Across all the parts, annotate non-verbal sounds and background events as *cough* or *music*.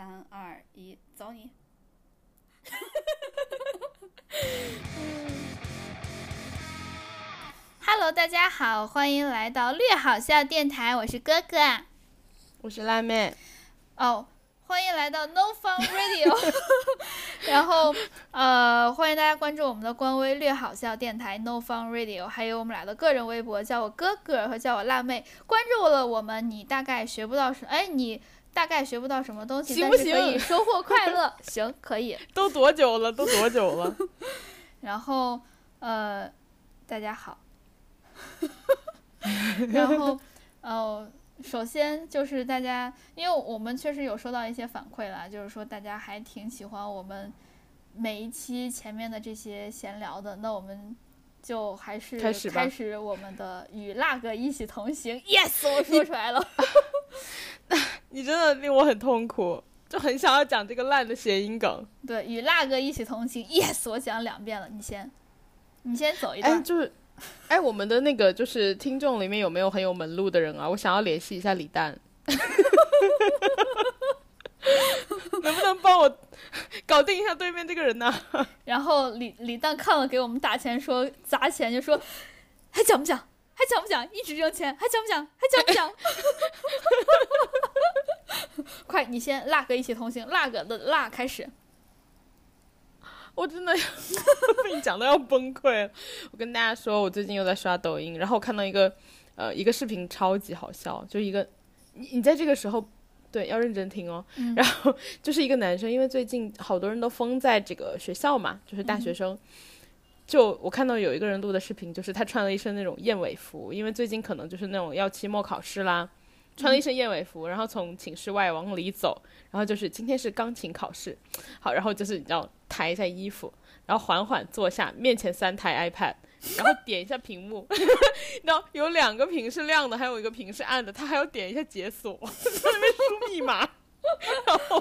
三二一，走你！Hello，大家好，欢迎来到略好笑电台，我是哥哥。我是辣妹。哦，欢迎来到 No Fun Radio。*laughs* 然后呃，欢迎大家关注我们的官微“略好笑电台 No Fun Radio”，还有我们俩的个人微博，叫我哥哥和叫我辣妹。关注了我们，你大概学不到什，哎，你大概学不到什么东西，行不行但是可以收获快乐。*laughs* 行，可以。都多久了？都多久了？*laughs* 然后呃，大家好。*laughs* 然后呃，首先就是大家，因为我们确实有收到一些反馈啦，就是说大家还挺喜欢我们每一期前面的这些闲聊的，那我们就还是开始开始我们的与辣哥一起同行。Yes，我说出来了。*laughs* 你真的令我很痛苦，就很想要讲这个烂的谐音梗。对，与辣哥一起同行。Yes，我讲两遍了，你先，你先走一段。哎，就是，哎，我们的那个就是听众里面有没有很有门路的人啊？我想要联系一下李诞，*laughs* 能不能帮我 *laughs* 搞定一下对面这个人呢、然后李李诞看了给我们打钱说砸钱，就说还讲不讲？还讲不讲？一直扔钱，还讲不讲？还讲不讲？*laughs* 快，你先辣哥一起同行，辣哥的辣开始。我真的被你讲到要崩溃了。我跟大家说，我最近又在刷抖音，然后我看到一个呃一个视频超级好笑，就一个你你在这个时候对要认真听哦。嗯 *laughs* 然后就是一个男生，因为最近好多人都封在这个学校嘛，就是大学生。就我看到有一个人录的视频，就是他穿了一身那种燕尾服，因为最近可能就是那种要期末考试啦，穿了一身燕尾服，然后从寝室外往里走，然后就是今天是钢琴考试，好，然后就是你要抬一下衣服，然后缓缓坐下，面前三台 iPad，然后点一下屏幕，*laughs* 然后有两个屏是亮的，还有一个屏是暗的，他还要点一下解锁，在那边输密码，然后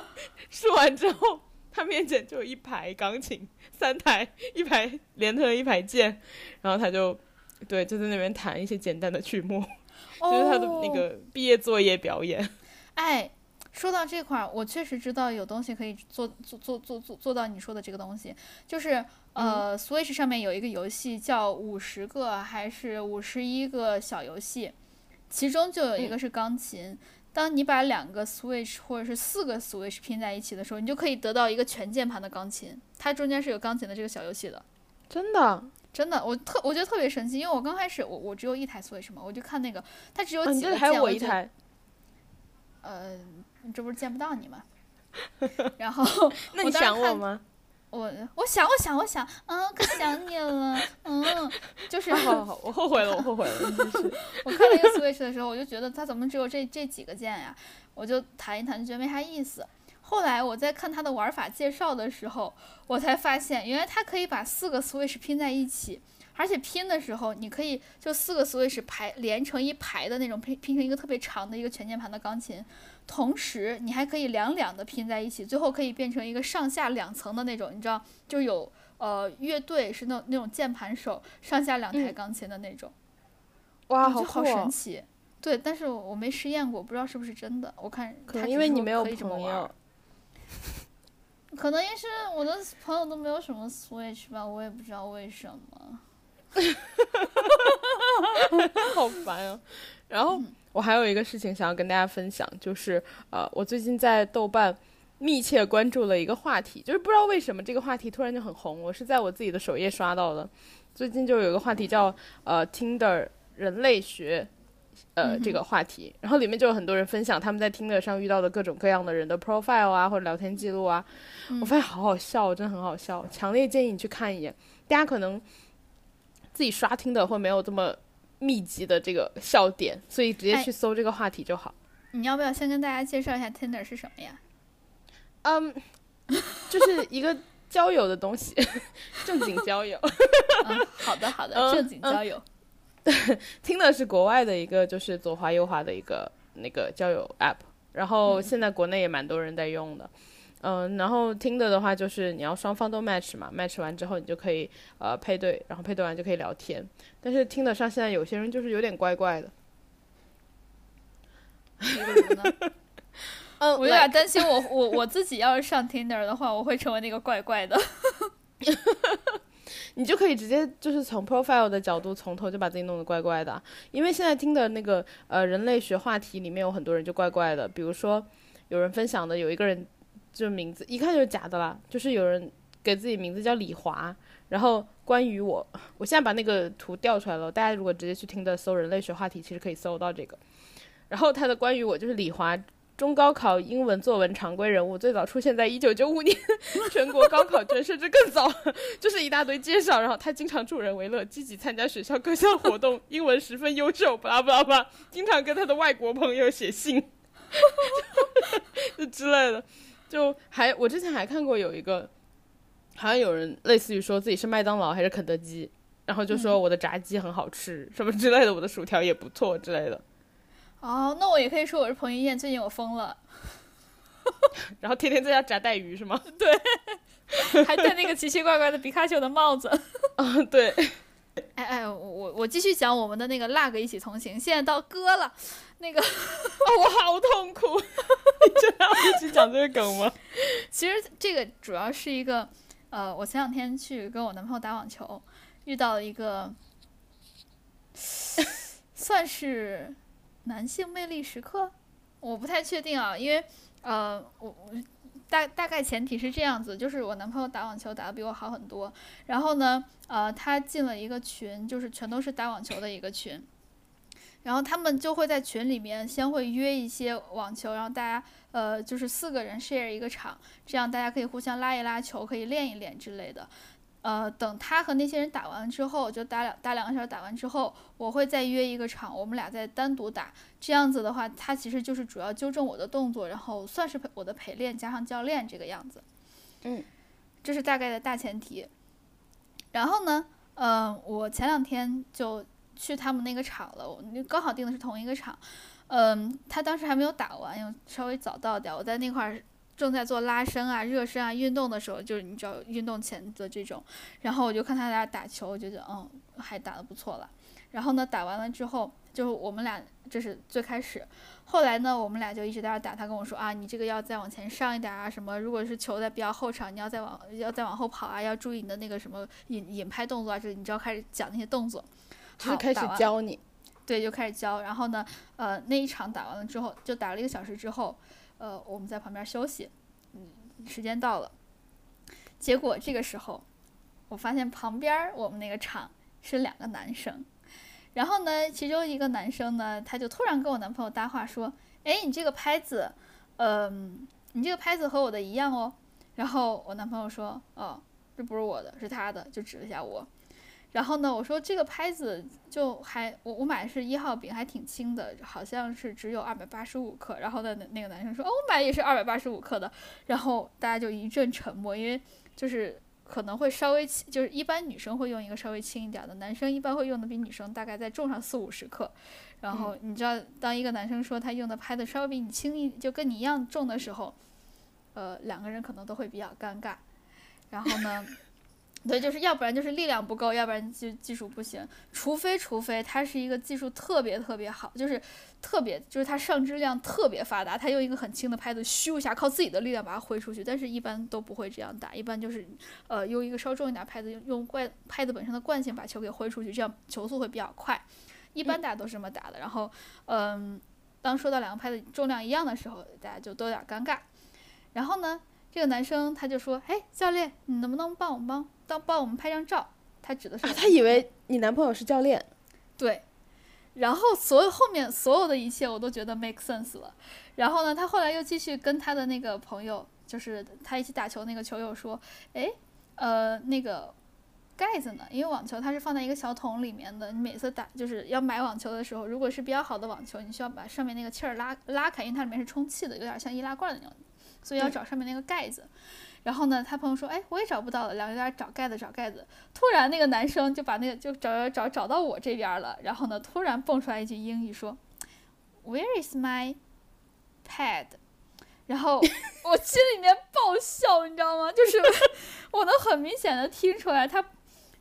输完之后，他面前就有一排钢琴，三台，一排连成一排键，然后他就对就在那边弹一些简单的曲目，就是他的那哦个毕业作业表演。*laughs* 哎，说到这块儿，我确实知道有东西可以做做做做做做到你说的这个东西，就是呃、s w i t c h 上面有一个游戏叫五十个还是五十一个小游戏，其中就有一个是钢琴。当你把两个 Switch 或者是四个 Switch 拼在一起的时候，你就可以得到一个全键盘的钢琴，它中间是有钢琴的这个小游戏的。真的，真的，我特我觉得特别神奇，因为我刚开始我我只有一台 Switch 嘛，我就看那个它只有几个键，这还有我一台，呃，这不是见不到你吗？*laughs* 然后那你我当看想我吗？我我想我想我想，嗯，可想你了，嗯，就是 *laughs* 好好好，我后悔了，我后悔了。*laughs* 我看了一个 Switch 的时候，我就觉得它怎么只有这这几个键呀？我就弹一弹，就觉得没啥意思。后来我在看它的玩法介绍的时候，我才发现原来它可以把四个 Switch 拼在一起，而且拼的时候你可以就四个 Switch 排连成一排的那种拼拼成一个特别长的一个全键盘的钢琴，同时你还可以两两的拼在一起，最后可以变成一个上下两层的那种，你知道，就有呃乐队是那那种键盘手上下两台嗯钢琴的那种。哇，好神奇。对，但是我没实验过，不知道是不是真的。我看可能因为你没有朋友，可能也是我的朋友都没有什么 Switch 吧，我也不知道为什么。*laughs* 好烦啊！然后我还有一个事情想要跟大家分享，就是呃，我最近在豆瓣密切关注了一个话题，就是不知道为什么这个话题突然就很红，我是在我自己的首页刷到的。最近就有一个话题叫呃 Tinder 人类学。呃，这个话题，然后里面就有很多人分享他们在 Tinder 上遇到的各种各样的人的 profile 啊，或者聊天记录啊，嗯我发现好好笑，真的很好笑，强烈建议你去看一眼。大家可能自己刷听的会没有这么密集的这个笑点，所以直接哎去搜这个话题就好。你要不要先跟大家介绍一下 Tinder 是什么呀？嗯，*laughs* 就是一个交友的东西，*laughs* *laughs* 正经交友。嗯，好的好的，嗯正经交友。听的是国外的一个就是左滑右滑的一个那个交友 app，然后嗯现在国内也蛮多人在用的。嗯，然后听的的话就是你要双方都 match 嘛，match 完之后你就可以呃配对，然后配对完就可以聊天。但是听得上现在有些人就是有点怪怪的？嗯 *laughs* *laughs* 我有点担心我我我自己要是上 Tinder 的话，我会成为那个怪怪的。*laughs* 你就可以直接就是从 profile 的角度从头就把自己弄得怪怪的，因为现在听的那个呃人类学话题里面有很多人就怪怪的，比如说有人分享的有一个人就名字一看就是假的啦，就是有人给自己名字叫李华，然后关于我，我现在把那个图调出来了，大家如果直接去听的搜人类学话题，其实可以搜到这个，然后他的关于我就是李华。中高考英文作文常规人物最早出现在一九九五年全国高考卷，甚至更早，*laughs* 就是一大堆介绍。然后他经常助人为乐，积极参加学校各项活动，英文十分优秀，巴拉巴拉巴，经常跟他的外国朋友写信，*laughs* 就之类的。就还我之前还看过有一个，好像有人类似于说自己是麦当劳还是肯德基，然后就说我的炸鸡很好吃，什么之类的，我的薯条也不错之类的。哦，那我也可以说我是彭于晏，最近我疯了，*laughs* 然后天天在家炸带鱼是吗？*laughs* 对，还戴那个奇奇怪怪的皮卡丘的帽子。啊，*laughs* 对。哎哎，我我我继续讲我们的那个 lag 一起同行，现在到歌了，那个 *laughs* 我好痛苦，*laughs* 你真的要一直讲这个梗吗？*laughs* 其实这个主要是一个，呃，我前两天去跟我男朋友打网球，遇到了一个，算是。男性魅力时刻，我不太确定啊，因为，呃，我我大大概前提是这样子，就是我男朋友打网球打得比我好很多，然后呢，呃，他进了一个群，就是全都是打网球的一个群，然后他们就会在群里面先会约一些网球，然后大家呃就是四个人 share 一个场，这样大家可以互相拉一拉球，可以练一练之类的。呃，等他和那些人打完之后，就打两打两个小时，打完之后，我会再约一个场，我们俩再单独打。这样子的话，他其实就是主要纠正我的动作，然后算是陪我的陪练加上教练这个样子。嗯，这是大概的大前提。然后呢，嗯，我前两天就去他们那个场了，我刚好定的是同一个场。嗯，他当时还没有打完，又稍微早到点，我在那块儿。正在做拉伸啊、热身啊、运动的时候，就是你知道运动前的这种，然后我就看他俩打球，我觉得嗯还打得不错了。然后呢，打完了之后，就是我们俩这是最开始，后来呢，我们俩就一直在那打。他跟我说啊，你这个要再往前上一点啊，什么如果是球在比较后场，你要再往要再往后跑啊，要注意你的那个什么引引拍动作啊，这你知道开始讲那些动作，就开始教你，对，就开始教。然后呢，呃，那一场打完了之后，就打了一个小时之后。呃，我们在旁边休息，嗯，时间到了，结果这个时候，我发现旁边我们那个场是两个男生，然后呢，其中一个男生呢，他就突然跟我男朋友搭话说：“哎，你这个拍子，嗯，你这个拍子和我的一样哦。”然后我男朋友说：“哦，这不是我的，是他的。”就指了一下我。然后呢，我说这个拍子就还我我买的是一号饼，还挺轻的，好像是只有二百八十五克。然后呢，那那个男生说，哦，我买也是二百八十五克的。然后大家就一阵沉默，因为就是可能会稍微轻，就是一般女生会用一个稍微轻一点的，男生一般会用的比女生大概再重上四五十克。然后你知道，当一个男生说他用的拍子稍微比你轻一，就跟你一样重的时候，呃，两个人可能都会比较尴尬。然后呢？对，就是要不然就是力量不够，要不然就技术不行。除非除非他是一个技术特别特别好，就是特别就是他上肢量特别发达，他用一个很轻的拍子咻一下，靠自己的力量把它挥出去。但是一般都不会这样打，一般就是呃用一个稍重一点拍子，用用惯拍子本身的惯性把球给挥出去，这样球速会比较快。一般大家都是这么打的。然后嗯，当说到两个拍子重量一样的时候，大家就都有点尴尬。然后呢，这个男生他就说：“哎，教练，你能不能帮我帮？”当帮我们拍张照，他指的是他以为你男朋友是教练，对，然后所有后面所有的一切我都觉得 make sense 了。然后呢，他后来又继续跟他的那个朋友，就是他一起打球那个球友说：“哎，呃，那个盖子呢？因为网球它是放在一个小桶里面的，你每次打就是要买网球的时候，如果是比较好的网球，你需要把上面那个气儿拉拉开，因为它里面是充气的，有点像易拉罐的那种，所以要找上面那个盖子。”然后呢，他朋友说：“哎，我也找不到了。”两个人找盖子，找盖子。突然，那个男生就把那个就找找找找到我这边了。然后呢，突然蹦出来一句英语说：“Where is my pad？” 然后我心里面爆笑，你知道吗？就是 *laughs* 我能很明显的听出来，他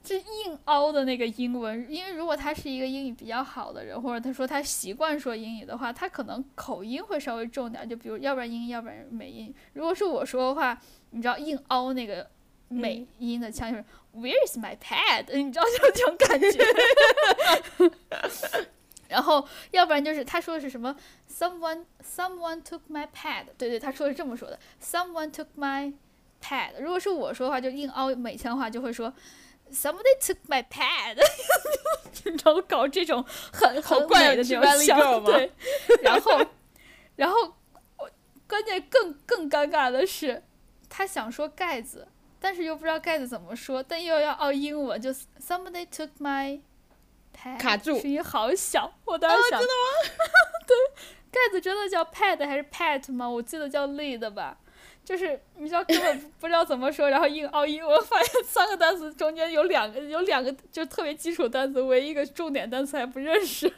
这硬凹的那个英文，因为如果他是一个英语比较好的人，或者他说他习惯说英语的话，他可能口音会稍微重点，就比如要不然英音，要不然美音。如果是我说的话，你知道硬凹那个美音的腔就是 Where is my pad？*laughs* 你知道就这种感觉。*laughs* 然后要不然就是他说的是什么 Someone someone took my pad？对对，他说是这么说的，Someone took my pad。如果是我说的话，就硬凹美腔话，就会说。Somebody took my pad，*laughs* 你知道搞这种很很怪的那种笑，对。*laughs* 然后，然后，关键更更尴尬的是，他想说盖子，但是又不知道盖子怎么说，但又要哦英文，就 Somebody took my pad，卡住，声音好小，我当时想，真的吗？*laughs* 对，盖子真的叫 pad 还是 pat 吗？我记得叫 lead 吧。就是你知道根本 *laughs* 不知道怎么说，然后硬凹音，我发现三个单词中间有两个有两个就特别基础单词，唯一一个重点单词还不认识。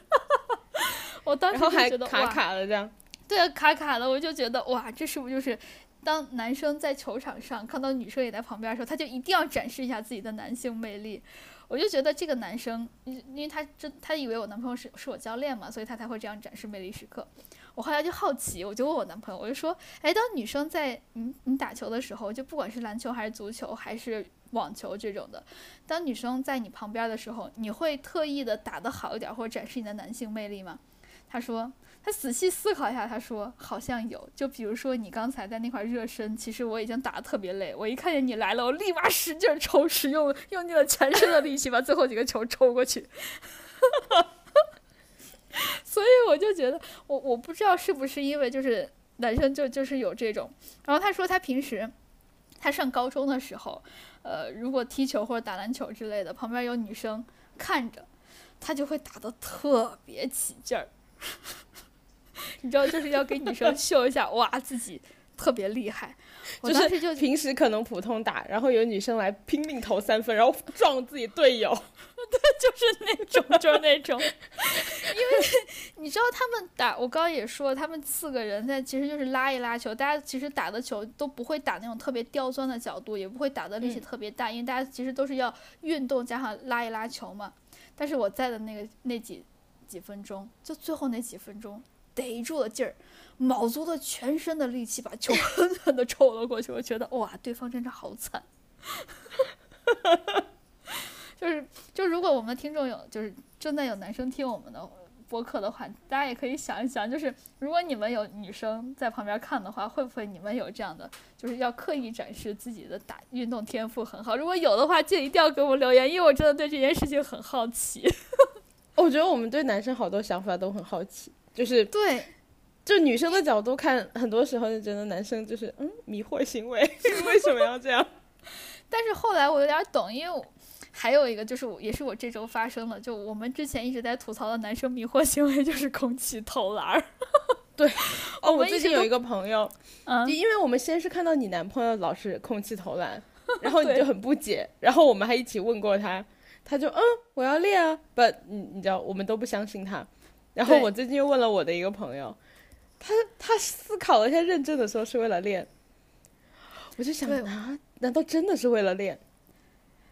*laughs* 我当时就觉得卡卡的这样。对啊，卡卡的，我就觉得哇，这是不是就是当男生在球场上看到女生也在旁边的时候，他就一定要展示一下自己的男性魅力？我就觉得这个男生，因因为他真他以为我男朋友是是我教练嘛，所以他才会这样展示魅力时刻。我后来就好奇，我就问我男朋友，我就说，哎，当女生在你你打球的时候，就不管是篮球还是足球还是网球这种的，当女生在你旁边的时候，你会特意的打得好一点，或者展示你的男性魅力吗？他说，他仔细思考一下，他说好像有，就比如说你刚才在那块热身，其实我已经打得特别累，我一看见你来了，我立马使劲抽，使用用尽了全身的力气把最后几个球抽过去。*laughs* *laughs* 所以我就觉得，我我不知道是不是因为就是男生就就是有这种。然后他说他平时，他上高中的时候，呃，如果踢球或者打篮球之类的，旁边有女生看着，他就会打得特别起劲儿。*laughs* 你知道，就是要给女生秀一下，哇，自己特别厉害。就是就平时可能普通打，然后有女生来拼命投三分，然后撞自己队友。*laughs* 对，就是那种，就是那种。*laughs* 因为你知道他们打，我刚刚也说，他们四个人在其实就是拉一拉球，大家其实打的球都不会打那种特别刁钻的角度，也不会打的力气特别大，因为大家其实都是要运动加上拉一拉球嘛。但是我在的那个那几几分钟，就最后那几分钟，逮住了劲儿。卯足了全身的力气把球 *laughs* 狠狠的抽了过去，我觉得哇，对方真的好惨。*laughs* 就是，就如果我们的听众有，就是正在有男生听我们的播客的话，大家也可以想一想，就是如果你们有女生在旁边看的话，会不会你们有这样的，就是要刻意展示自己的打运动天赋很好？如果有的话，记得一定要给我留言，因为我真的对这件事情很好奇。*laughs* 我觉得我们对男生好多想法都很好奇，就是对。就女生的角度看，很多时候就觉得男生就是嗯迷惑行为，*laughs* 为什么要这样？*laughs* 但是后来我有点懂，因为还有一个就是也是我这周发生的，就我们之前一直在吐槽的男生迷惑行为就是空气投篮儿。*laughs* 对，哦，我最近有一个朋友，嗯，因为我们先是看到你男朋友老是空气投篮，然后你就很不解，然后我们还一起问过他，他就嗯我要练啊，不，你你知道我们都不相信他，然后我最近又问了我的一个朋友。他他思考了一下，认真的说是为了练。我就想啊，难道真的是为了练？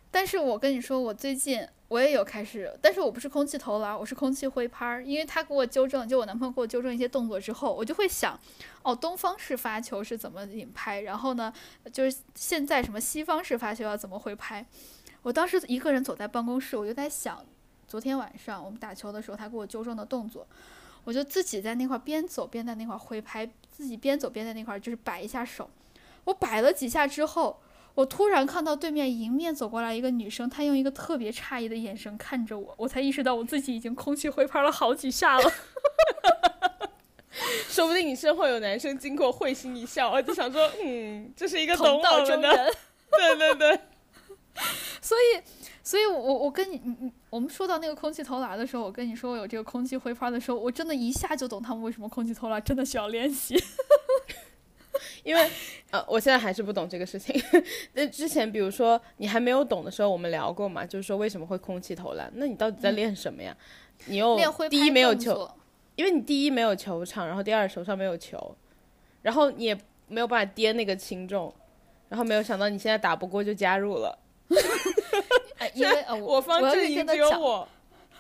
但是我跟你说，我最近我也有开始，但是我不是空气投篮，我是空气挥拍儿。因为他给我纠正，就我男朋友给我纠正一些动作之后，我就会想，*laughs* 哦，东方式发球是怎么引拍？然后呢，就是现在什么西方式发球要怎么挥拍？我当时一个人走在办公室，我就在想，昨天晚上我们打球的时候，他给我纠正的动作。我就自己在那块边走边在那块挥拍，自己边走边在那块就是摆一下手。我摆了几下之后，我突然看到对面迎面走过来一个女生，她用一个特别诧异的眼神看着我，我才意识到我自己已经空气挥拍了好几下了。*laughs* 说不定你身后有男生经过会心一笑，我就想说，嗯，这是一个懂我们的。*laughs* 对对对。*laughs* 所以。所以，我我跟你我们说到那个空气投篮的时候，我跟你说我有这个空气挥拍的时候，我真的一下就懂他们为什么空气投篮真的需要练习。*laughs* 因为呃，我现在还是不懂这个事情。*laughs* 那之前，比如说你还没有懂的时候，我们聊过嘛，就是说为什么会空气投篮？那你到底在练什么呀？你又第一没有球，因为你第一没有球场，然后第二手上没有球，然后你也没有办法颠那个轻重，然后没有想到你现在打不过就加入了。因为呃，我 *laughs* 方我要阵营只有认真的讲，我。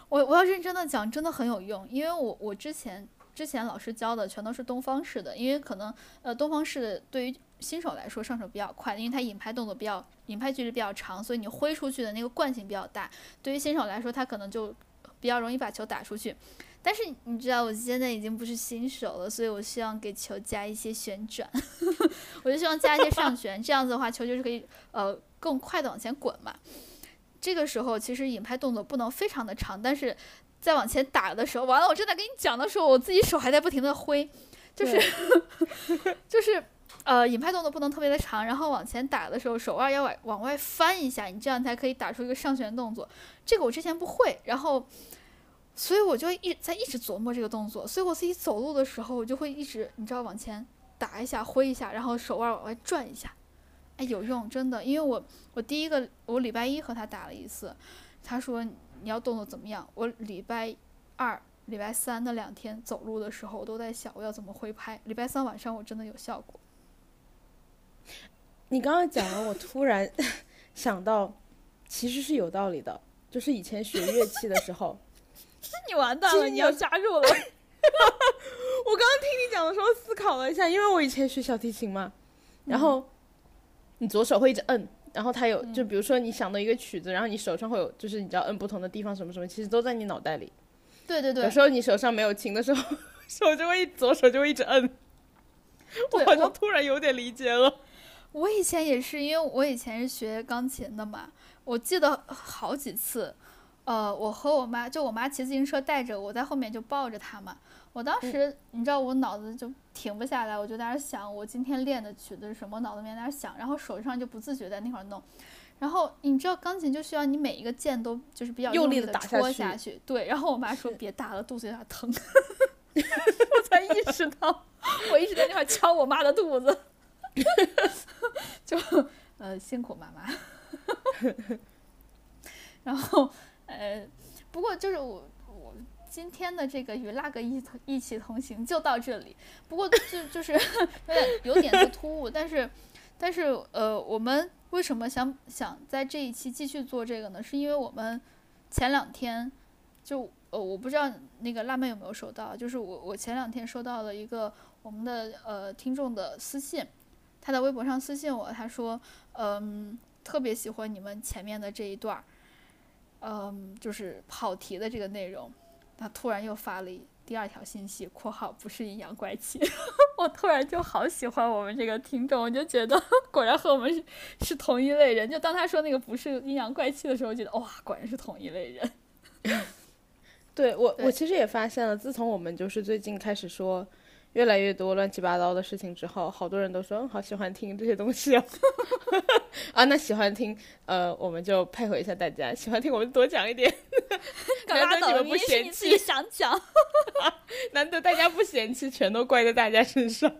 我我要认真的讲，真的很有用，因为我我之前之前老师教的全都是东方式的，因为可能呃东方式的对于新手来说上手比较快，因为它引拍动作比较引拍距离比较长，所以你挥出去的那个惯性比较大，对于新手来说，他可能就比较容易把球打出去。但是你知道我现在已经不是新手了，所以我希望给球加一些旋转，*laughs* 我就希望加一些上旋，这样子的话球就是可以呃更快的往前滚嘛。这个时候其实引拍动作不能非常的长，但是在往前打的时候，完了我正在跟你讲的时候，我自己手还在不停的挥，就是 *laughs* 就是呃引拍动作不能特别的长，然后往前打的时候手腕要往往外翻一下，你这样才可以打出一个上旋动作。这个我之前不会，然后所以我就一在一直琢磨这个动作，所以我自己走路的时候我就会一直你知道往前打一下挥一下，然后手腕往外转一下。哎，有用，真的，因为我我第一个我礼拜一和他打了一次，他说你要动作怎么样，我礼拜二、礼拜三那两天走路的时候，我都在想我要怎么挥拍。礼拜三晚上我真的有效果。你刚刚讲完，我突然 *laughs* 想到，其实是有道理的。就是以前学乐器的时候，*laughs* 那你完蛋了，你要加入了。*laughs* 我刚刚听你讲的时候思考了一下，因为我以前学小提琴嘛，然后你左手会一直摁，然后它有就比如说你想到一个曲子，然后你手上会有就是你知道摁不同的地方什么什么，其实都在你脑袋里。对对对有，时候你手上没有琴的时候，*laughs* 手就会左手就会一直摁。我好像突然有点理解了。我以前也是，因为我以前是学钢琴的嘛，我记得好几次，呃，我和我妈就我妈骑自行车带着我在后面就抱着她嘛，我当时你知道我脑子就停不下来，我就在那想我今天练的曲子是什么，脑子里面在那想，然后手上就不自觉在那块儿弄。然后你知道钢琴就需要你每一个键都就是比较用力力的地打下去戳下去，对。然后我妈说别打了，肚子有点疼，*laughs* 我才意识到我一直在那块儿敲我妈的肚子，*laughs* 就呃辛苦妈妈。*laughs* 然后呃，不过就是我我今天的这个与那个一同一起同行就到这里。不过就就是有点有点的突兀，但是但是呃，我们为什么想想在这一期继续做这个呢？是因为我们前两天就呃，我不知道那个辣妹有没有收到，就是我我前两天收到了一个我们的呃听众的私信，他在微博上私信我，他说嗯、特别喜欢你们前面的这一段儿，嗯，就是跑题的这个内容。他突然又发了一第二条信息（括号不是阴阳怪气），*laughs* 我突然就好喜欢我们这个听众，我就觉得 *laughs* 果然和我们是是同一类人。就当他说那个不是阴阳怪气的时候，觉得哇，果然是同一类人。*laughs* 对我，对我其实也发现了，自从我们就是最近开始说越来越多乱七八糟的事情之后，好多人都说，嗯，好喜欢听这些东西哦。*laughs* 啊，那喜欢听，呃，我们就配合一下大家，喜欢听我们多讲一点。*laughs* 难得你们不嫌弃想讲。*laughs* 难得大家不嫌弃，全都怪在大家身上。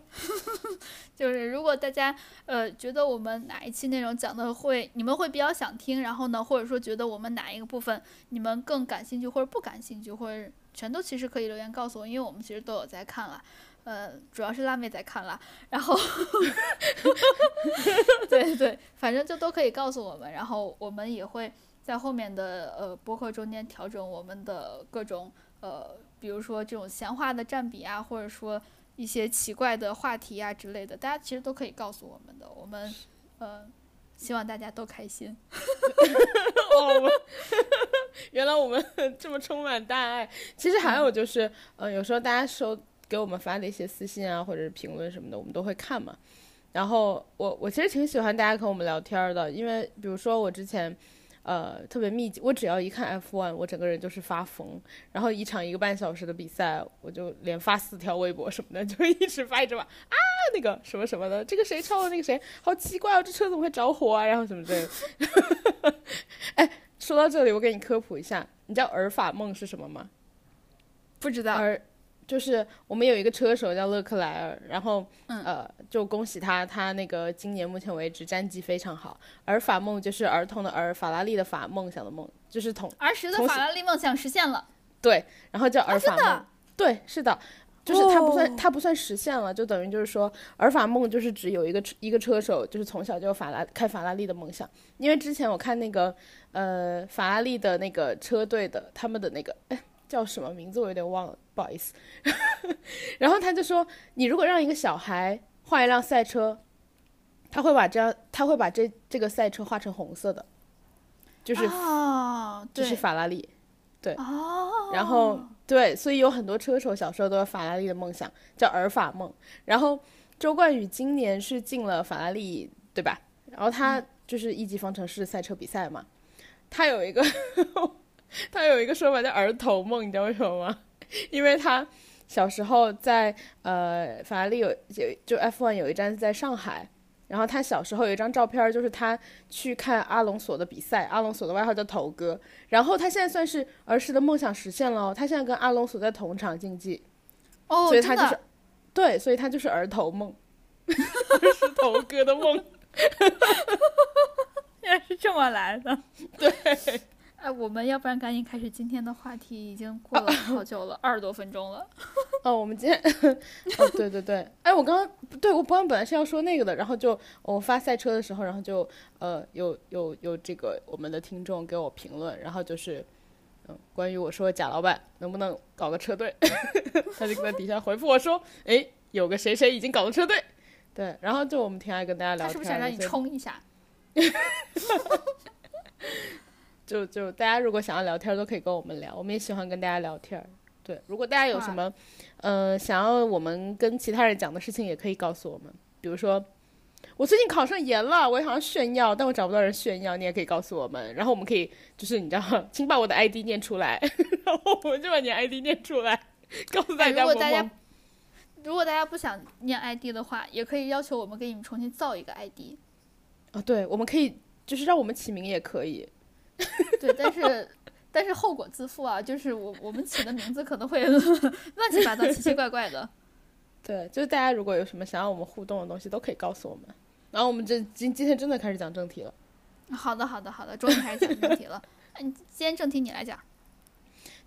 就是如果大家呃觉得我们哪一期内容讲的会，你们会比较想听，然后呢，或者说觉得我们哪一个部分你们更感兴趣或者不感兴趣，或者全都其实可以留言告诉我，因为我们其实都有在看了。呃，主要是辣妹在看啦，然后，*laughs* 对对，反正就都可以告诉我们，然后我们也会在后面的呃播客中间调整我们的各种呃，比如说这种闲话的占比啊，或者说一些奇怪的话题啊之类的，大家其实都可以告诉我们的，我们呃希望大家都开心。*laughs* 哦，我们 *laughs* 原来我们这么充满大爱。其实还有就是，呃，有时候大家收给我们发的一些私信啊，或者是评论什么的，我们都会看嘛。然后我我其实挺喜欢大家跟我们聊天的，因为比如说我之前。呃，特别密集，我只要一看 F1，我整个人就是发疯。然后一场一个半小时的比赛，我就连发四条微博什么的，*laughs* 就一直发一直发啊，那个什么什么的，这个谁超了那个谁，好奇怪哦，这车怎么会着火啊？然后什么之类的。*laughs* 哎，说到这里，我给你科普一下，你知道尔法梦是什么吗？不知道，而就是我们有一个车手叫勒克莱尔，然后、嗯呃，就恭喜他，他那个今年目前为止战绩非常好。而法梦就是儿童的儿，法拉利的法，梦想的梦，就是同儿时的法拉利梦想实现了。对，然后叫啊，尔法梦。对，是的，就是他不算哦它不算实现了，就等于就是说尔法梦就是指有一个车一个车手就是从小就有法拉开法拉利的梦想，因为之前我看那个呃法拉利的那个车队的他们的那个哎叫什么名字我有点忘了，不好意思。*laughs* 然后他就说，你如果让一个小孩画一辆赛车，他会把这样他会把这这个赛车画成红色的，就是哦，就是法拉利。哦，然后对，所以有很多车手小时候都有法拉利的梦想，叫尔法梦。然后周冠宇今年是进了法拉利，对吧？然后他就是一级方程式赛车比赛嘛，他有一个 *laughs* 他有一个说法叫儿童梦，你知道为什么吗？*laughs* 因为他小时候在呃法拉利有有就 F1 有一站在上海。然后他小时候有一张照片，就是他去看阿隆索的比赛，阿隆索的外号叫头哥。然后他现在算是儿时的梦想实现了哦，他现在跟阿隆索在同场竞技，哦，真所以他就是的，对，所以他就是儿童梦，*laughs* 儿时头哥的梦。原来是这么来的。对，哎，我们要不然赶紧开始今天的话题，已经过了好久了，二十多分钟了。*laughs* 哦，我们今天，*laughs* 哦，对对对，哎，我刚刚对我刚刚本来是要说那个的，然后就我发赛车的时候，然后就呃有有有这个我们的听众给我评论，然后就是嗯关于我说贾老板能不能搞个车队，*laughs* 他就在底下回复我说，哎，有个谁谁已经搞了车队，对，然后就我们挺爱跟大家聊天的，他是不是想让你冲一下？就就大家如果想要聊天，都可以跟我们聊，我们也喜欢跟大家聊天。对，如果大家有什么，呃，想要我们跟其他人讲的事情，也可以告诉我们。比如说，我最近考上研了，我也想要炫耀，但我找不到人炫耀，你也可以告诉我们。然后我们可以，就是你知道，请把我的 ID 念出来，*laughs* 然后我们就把你 ID 念出来，告诉大哎家萌如果大家萌。如果大家不想念 ID 的话，也可以要求我们给你们重新造一个 ID。哦，对，我们可以，就是让我们起名也可以。*laughs* 对，但是但是后果自负啊，就是我我们起的名字可能会 *laughs* 乱七八糟、奇奇怪怪的。*laughs* 对，就是大家如果有什么想要我们互动的东西，都可以告诉我们。然后我们这今今天真的开始讲正题了。好的，好的，好的，终于开始讲正题了。哎，你今天正题你来讲。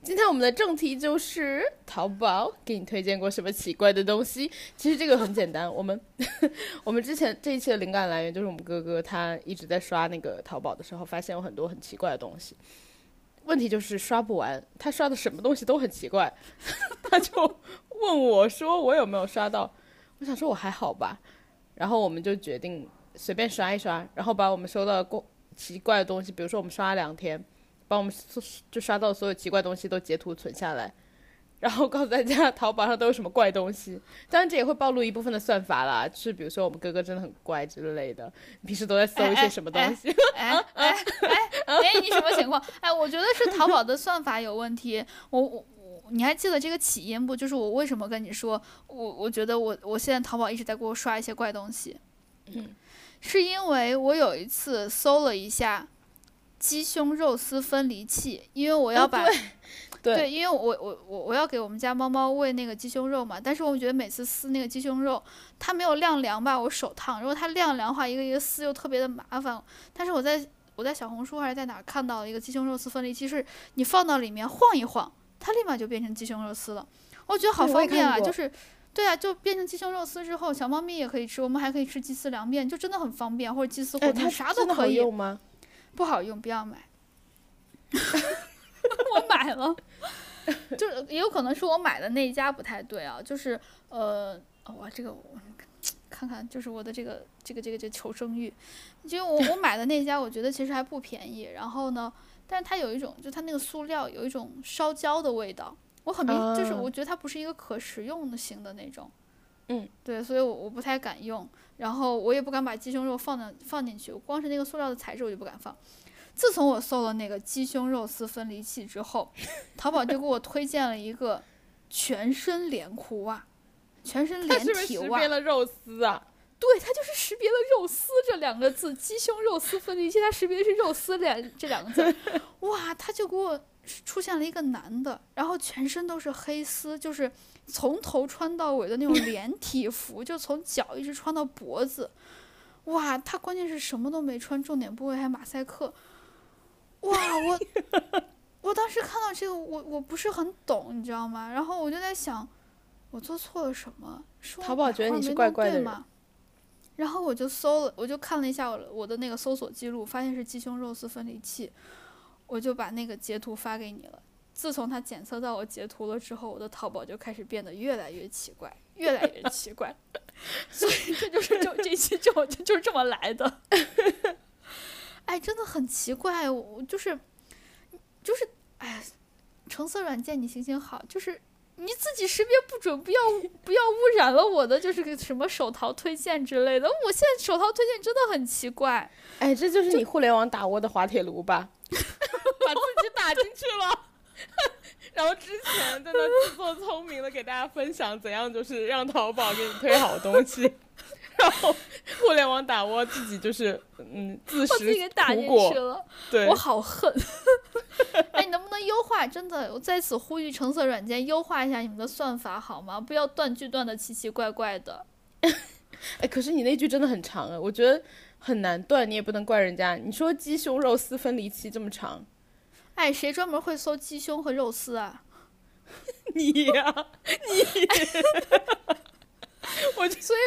今天我们的正题就是淘宝给你推荐过什么奇怪的东西。其实这个很简单，我们 *laughs* 我们之前这一期的灵感来源就是我们哥哥他一直在刷那个淘宝的时候，发现有很多很奇怪的东西。问题就是刷不完，他刷的什么东西都很奇怪，*laughs* 他就问我说我有没有刷到？我想说我还好吧，然后我们就决定随便刷一刷，然后把我们收到过奇怪的东西，比如说我们刷了两天。把我们就刷到所有奇怪东西都截图存下来，然后告诉大家淘宝上都有什么怪东西。当然，这也会暴露一部分的算法啦，就是比如说我们哥哥真的很怪之类的，平时都在搜一些什么东西。哎哎哎 *laughs* 哎，你什么情况？哎，我觉得是淘宝的算法有问题。我我我，你还记得这个起因不？就是我为什么跟你说，我我觉得我我现在淘宝一直在给我刷一些怪东西。嗯，是因为我有一次搜了一下。鸡胸肉丝分离器，因为我要把、啊、对对，因为我我我我要给我们家猫猫喂那个鸡胸肉嘛，但是我觉得每次撕那个鸡胸肉，它没有晾凉吧，我手烫；如果它晾凉的话，一个一个撕又特别的麻烦。但是我在我在小红书还是在哪看到了一个鸡胸肉丝分离器，是你放到里面晃一晃，它立马就变成鸡胸肉丝了。我觉得好方便啊，就是。对啊，就变成鸡胸肉丝之后，小猫咪也可以吃，我们还可以吃鸡丝凉面，就真的很方便，或者鸡丝火锅，啥都可以。用吗？不好用，不要买。*laughs* 我买了，*laughs* 就是也有可能是我买的那一家不太对啊，就是呃，哇，这个我看看，就是我的这个这个这个这个求生欲，因为我 *laughs* 我买的那家我觉得其实还不便宜，然后呢，但是它有一种，就它那个塑料有一种烧焦的味道，我很明，啊就是我觉得它不是一个可食用的型的那种。嗯，对，所以我我不太敢用，然后我也不敢把鸡胸肉放进放进去，光是那个塑料的材质我就不敢放。自从我搜了那个鸡胸肉丝分离器之后，淘宝就给我推荐了一个全身连裤袜，全身连体袜。它是不是识别了肉丝啊？对，它就是识别了“肉丝”这两个字，鸡胸肉丝分离器，它识别的是“肉丝”两这两个字。哇，它就给我出现了一个男的，然后全身都是黑丝，就是从头穿到尾的那种连体服，就从脚一直穿到脖子。哇，他关键是什么都没穿，重点部位还马赛克。哇，我我当时看到这个，我我不是很懂，你知道吗？然后我就在想，我做错了什么？是淘宝觉得你是怪怪的对吗？然后我就搜了，我就看了一下我我的那个搜索记录，发现是鸡胸肉丝分离器，我就把那个截图发给你了。自从它检测到我截图了之后，我的淘宝就开始变得越来越奇怪，越来越奇怪。*laughs* 所以这就是就这期就就就是这么来的。*laughs* 哎，真的很奇怪，我我就是就是哎，橙色软件你行行好，就是你自己识别不准，不要不要污染了我的就是个什么手淘推荐之类的。我现在手淘推荐真的很奇怪，哎，这就是你互联网打窝的滑铁卢吧？*laughs* 把自己打进去了。*laughs* 然后之前在那自作聪明的给大家分享怎样就是让淘宝给你推好东西，然后互联网打窝自己就是嗯自食苦果，了。对我，好恨！*laughs* 哎，你能不能优化？真的，我在此呼吁橙色软件优化一下你们的算法好吗？不要断句断的奇奇怪怪的。*laughs* 哎，可是你那句真的很长啊，我觉得很难断，你也不能怪人家。你说鸡胸肉丝分离期这么长，哎，谁专门会搜鸡胸和肉丝啊？*laughs* 你呀、你，*laughs* 我就所以，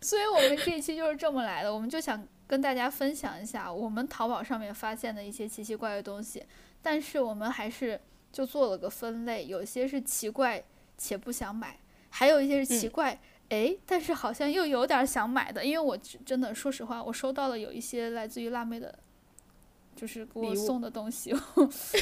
所以我们这一期就是这么来的。我们就想跟大家分享一下我们淘宝上面发现的一些奇奇怪怪的东西，但是我们还是就做了个分类，有些是奇怪且不想买，还有一些是奇嗯怪。哎，但是好像又有点想买的，因为我真的说实话，我收到了有一些来自于辣妹的，就是给我送的东西，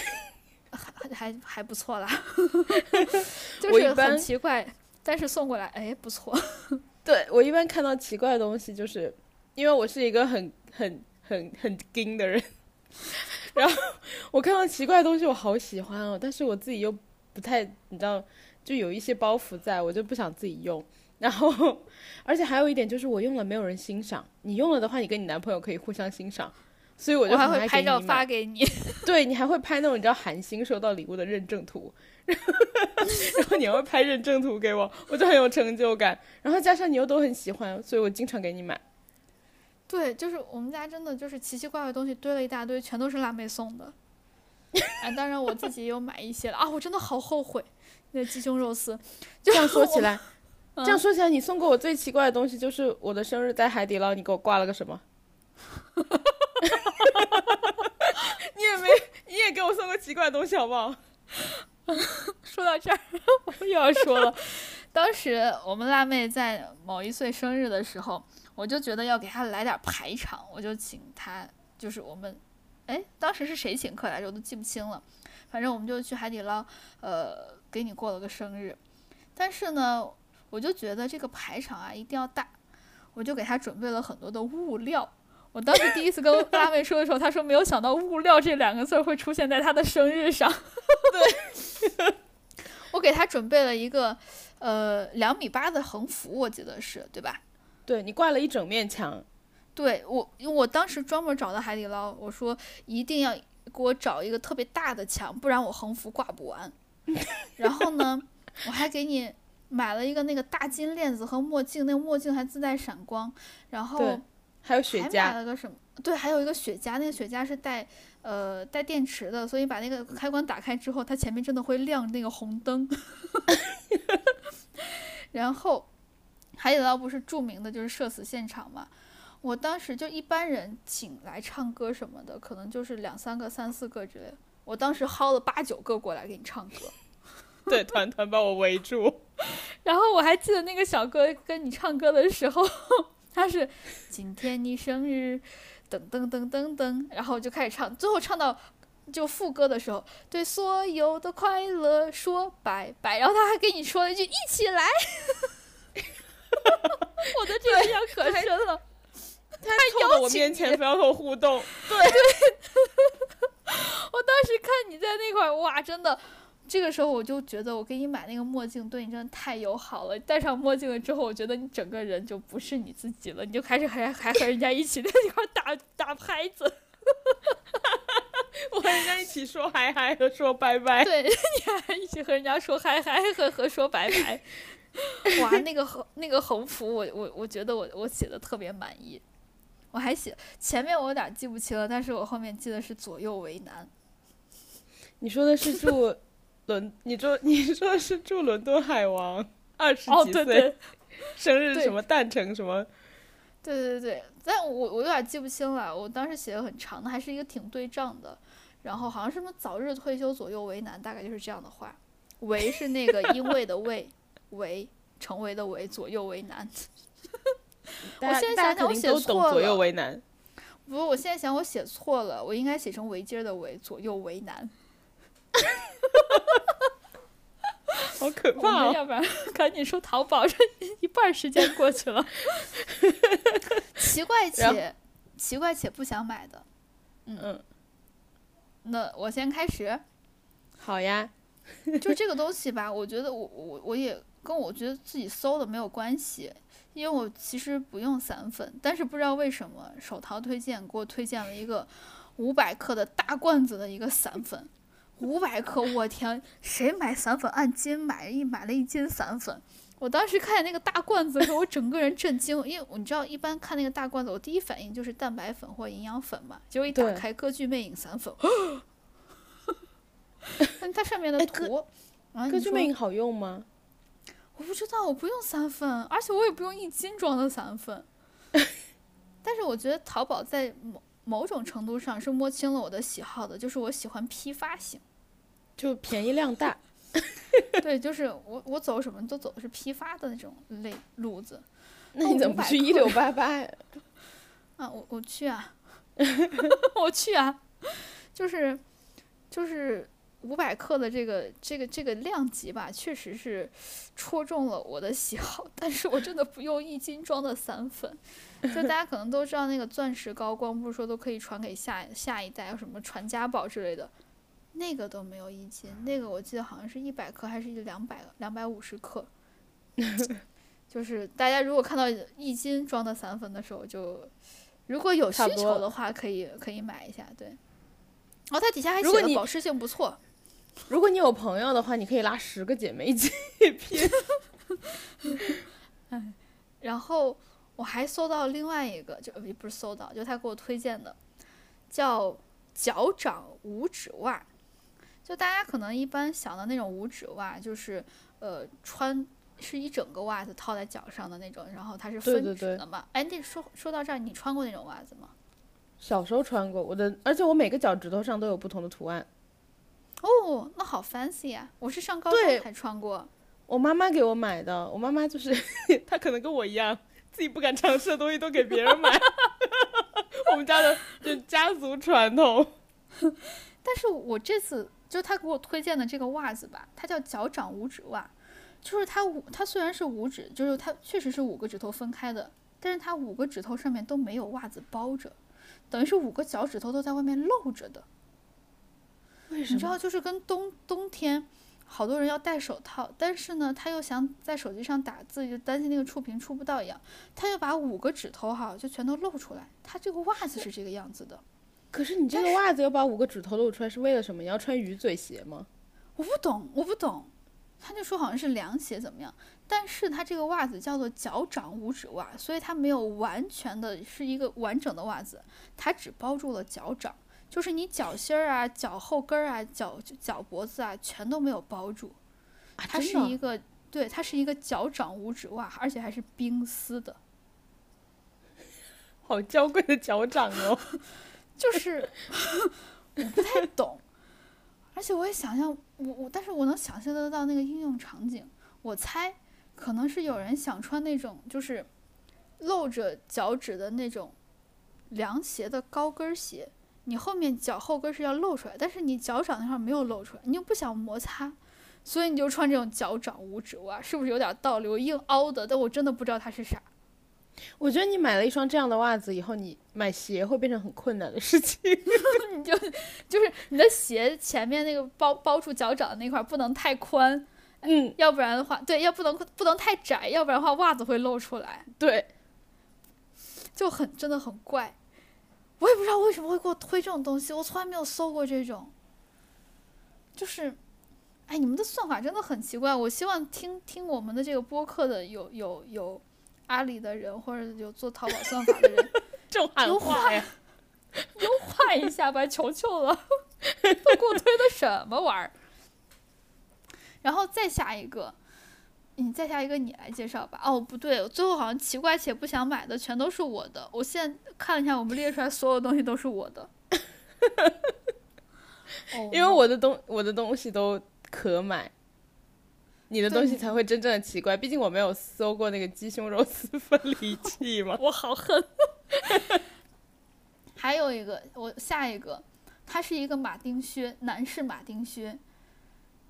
*laughs* 还还还不错啦，*laughs* 就是很奇怪，但是送过来，哎，不错。*laughs* 对我一般看到奇怪的东西，就是因为我是一个很很很很精的人，然后我看到奇怪的东西，我好喜欢哦，但是我自己又不太，你知道，就有一些包袱在，我就不想自己用。然后，而且还有一点就是，我用了没有人欣赏。你用了的话，你跟你男朋友可以互相欣赏，所以我就我还会拍照发。给你。*laughs* 对你还会拍那种你知道韩星收到礼物的认证图，*laughs* 然后你还会拍认证图给我，我就很有成就感。然后加上你又都很喜欢，所以我经常给你买。对，就是我们家真的就是奇奇怪怪的东西堆了一大堆，全都是辣妹送的。*laughs* 哎，当然我自己也有买一些了啊！我真的好后悔那鸡胸肉丝。这样说起我，来，这样说起来，你送过我最奇怪的东西就是我的生日在海底捞，你给我挂了个什么？*laughs* 你也没，你也给我送个奇怪的东西好不好？*laughs* 说到这儿，我又要说了。当时我们辣妹在某一岁生日的时候，我就觉得要给她来点排场，我就请她，就是我们，哎，当时是谁请客来着？我都记不清了。反正我们就去海底捞，呃，给你过了个生日。但是呢，我就觉得这个排场啊一定要大，我就给她准备了很多的物料。我当时第一次跟辣妹说的时候，她说没有想到“物料”这两个字会出现在她的生日上。对，我给她准备了一个呃两米八的横幅，我记得是对吧？对你挂了一整面墙，对我，我当时专门找到海底捞，我说一定要给我找一个特别大的墙，不然我横幅挂不完。*laughs* 然后呢，我还给你买了一个那个大金链子和墨镜，那个墨镜还自带闪光。然后对还有雪茄，了个什么？对，还有一个雪茄，那个雪茄是带呃带电池的，所以把那个开关打开之后，它前面真的会亮那个红灯。*laughs* 然后海底捞不是著名的就是社死现场嘛？我当时就一般人请来唱歌什么的，可能就是两三个、三四个之类的。我当时薅了八九个过来给你唱歌，*laughs* 对，团团把我围住。*laughs* 然后我还记得那个小哥跟你唱歌的时候，他是今天你生日，噔噔噔噔噔，然后就开始唱，最后唱到就副歌的时候，对所有的快乐说拜拜，然后他还跟你说了一句一起来，*laughs* 我的这个印象可深了。他凑到我面前，非要和我互动。对，对 *laughs* 我当时看你在那块儿，哇，真的。这个时候我就觉得，我给你买那个墨镜对你真的太友好了。戴上墨镜了之后，我觉得你整个人就不是你自己了，你就开始还还和人家一起在那块儿打打拍子。我 *laughs* 和人家一起说嗨嗨和说拜拜。对，*laughs* 你还一起和人家说嗨嗨和和说拜拜。*laughs* 哇，那个横那个横幅我，我我觉得我我写的特别满意。我还写前面我有点记不清了，但是我后面记得是左右为难。你说的是住伦，你说 *laughs* 你说的是住伦敦海王。二十哦，几岁，对对生日什么诞辰什么，对对对，但我我有点记不清了，我当时写的很长的，还是一个挺对仗的，然后好像什么早日退休左右为难，大概就是这样的话。为是那个因为的为，为成为的为，左右为难。*laughs* 大家现在想想我写错左右了为难。不过我现在想我写错了，我应该写成围巾儿的围，左右为难。*laughs* 好可怕哦！们要不然赶紧说淘宝，这一半儿时间过去了。*laughs* 奇怪且奇怪且不想买的，嗯嗯，那我先开始。好呀，*laughs* 就这个东西吧，我觉得我我我也跟我觉得自己搜的没有关系，因为我其实不用散粉，但是不知道为什么手淘推荐给我推荐了一个五百克的大罐子的一个散粉，五百克，我天，谁买散粉按斤买一买了一斤散粉？我当时看见那个大罐子的时候，我整个人震惊，因为你知道，一般看那个大罐子，我第一反应就是蛋白粉或营养粉嘛，结果一打开歌剧魅影散粉，*laughs* 但它上面的图，啊，歌剧魅影好用吗？我不知道，我不用散粉，而且我也不用一斤装的散粉。*laughs* 但是我觉得淘宝在某某种程度上是摸清了我的喜好的，就是我喜欢批发型。就便宜量大。*laughs* 对，就是我我走什么都走的是批发的那种类路子。那你怎么不去一六八八呀？*laughs* 啊，我我去啊，*laughs* 我去啊，就是就是五百克的这个这个这个量级吧，确实是戳中了我的喜好，但是我真的不用一斤装的散粉。就大家可能都知道那个钻石高光，不是说都可以传给下下一代，有什么传家宝之类的，那个都没有一斤，那个我记得好像是一百克还是两百两百五十克。*laughs* 就是大家如果看到一斤装的散粉的时候，就如果有需求的话，可以可以买一下。对，然后它底下还写了保湿性不错，如果你有朋友的话，你可以拉十个姐妹一起 *laughs* 拼。*laughs* 然后我还搜到另外一个，就呃不是搜到，就他给我推荐的，叫脚掌五指袜。就大家可能一般想的那种五指袜，就是呃穿是一整个袜子套在脚上的那种，然后它是分指的嘛。哎，那说说到这儿，你穿过那种袜子吗？小时候穿过我的，而且我每个脚趾头上都有不同的图案。哦，那好 fancy 呀！我是上高中才穿过。我妈妈给我买的，我妈妈就是 *laughs* 她可能跟我一样，自己不敢尝试的东西都给别人买。*laughs* 我们家的就家族传统。*laughs* 但是我这次就他给我推荐的这个袜子吧，它叫脚掌五指袜，就是它五它虽然是五指，就是它确实是五个指头分开的，但是它五个指头上面都没有袜子包着，等于是五个脚趾头都在外面露着的。为你知道，就是跟冬冬天，好多人要戴手套，但是呢，他又想在手机上打字，就担心那个触屏触不到一样，他就把五个指头哈就全都露出来。他这个袜子是这个样子的，可是你这个袜子要把五个指头露出来是为了什么？你要穿鱼嘴鞋吗？我不懂，我不懂。他就说好像是凉鞋怎么样，但是它这个袜子叫做脚掌五指袜，所以它没有完全的是一个完整的袜子，它只包住了脚掌，就是你脚心儿啊、脚后跟儿啊、脚脚脖子啊全都没有包住。啊，它是一个，对，它是一个脚掌五指袜，而且还是冰丝的，*laughs* 好娇贵的脚掌哦。*laughs* 就是我不太懂，而且我也想象我我，但是我能想象得到那个应用场景。我猜可能是有人想穿那种就是露着脚趾的那种凉鞋的高跟鞋，你后面脚后跟是要露出来，但是你脚掌那块没有露出来，你又不想摩擦，所以你就穿这种脚掌五指袜，是不是有点道理？我硬凹的，但我真的不知道它是啥。我觉得你买了一双这样的袜子以后，你买鞋会变成很困难的事情。*laughs* 你就就是你的鞋前面那个包包住脚掌的那块儿不能太宽，嗯，要不然的话，对，要不能不能太窄，要不然的话袜子会露出来，对，就很真的很怪。我也不知道为什么会给我推这种东西，我从来没有搜过这种。就是，哎，你们的算法真的很奇怪。我希望听听我们的这个播客的有有有阿里的人，或者有做淘宝算法的人，*laughs* 这种喊优化话呀。优化一下吧，求求了，都给我推的什么玩意儿？然后再下一个，你再下一个你来介绍吧。哦，不对，最后好像奇怪且不想买的全都是我的。我现在看了一下，我们列出来所有东西都是我的。*laughs* 哦因为我的东我的东西都可买，你的东西才会真正的奇怪。毕竟我没有搜过那个鸡胸肉丝分离器嘛。*laughs* 我好恨。*laughs* 还有一个，我下一个，它是一个马丁靴，男士马丁靴，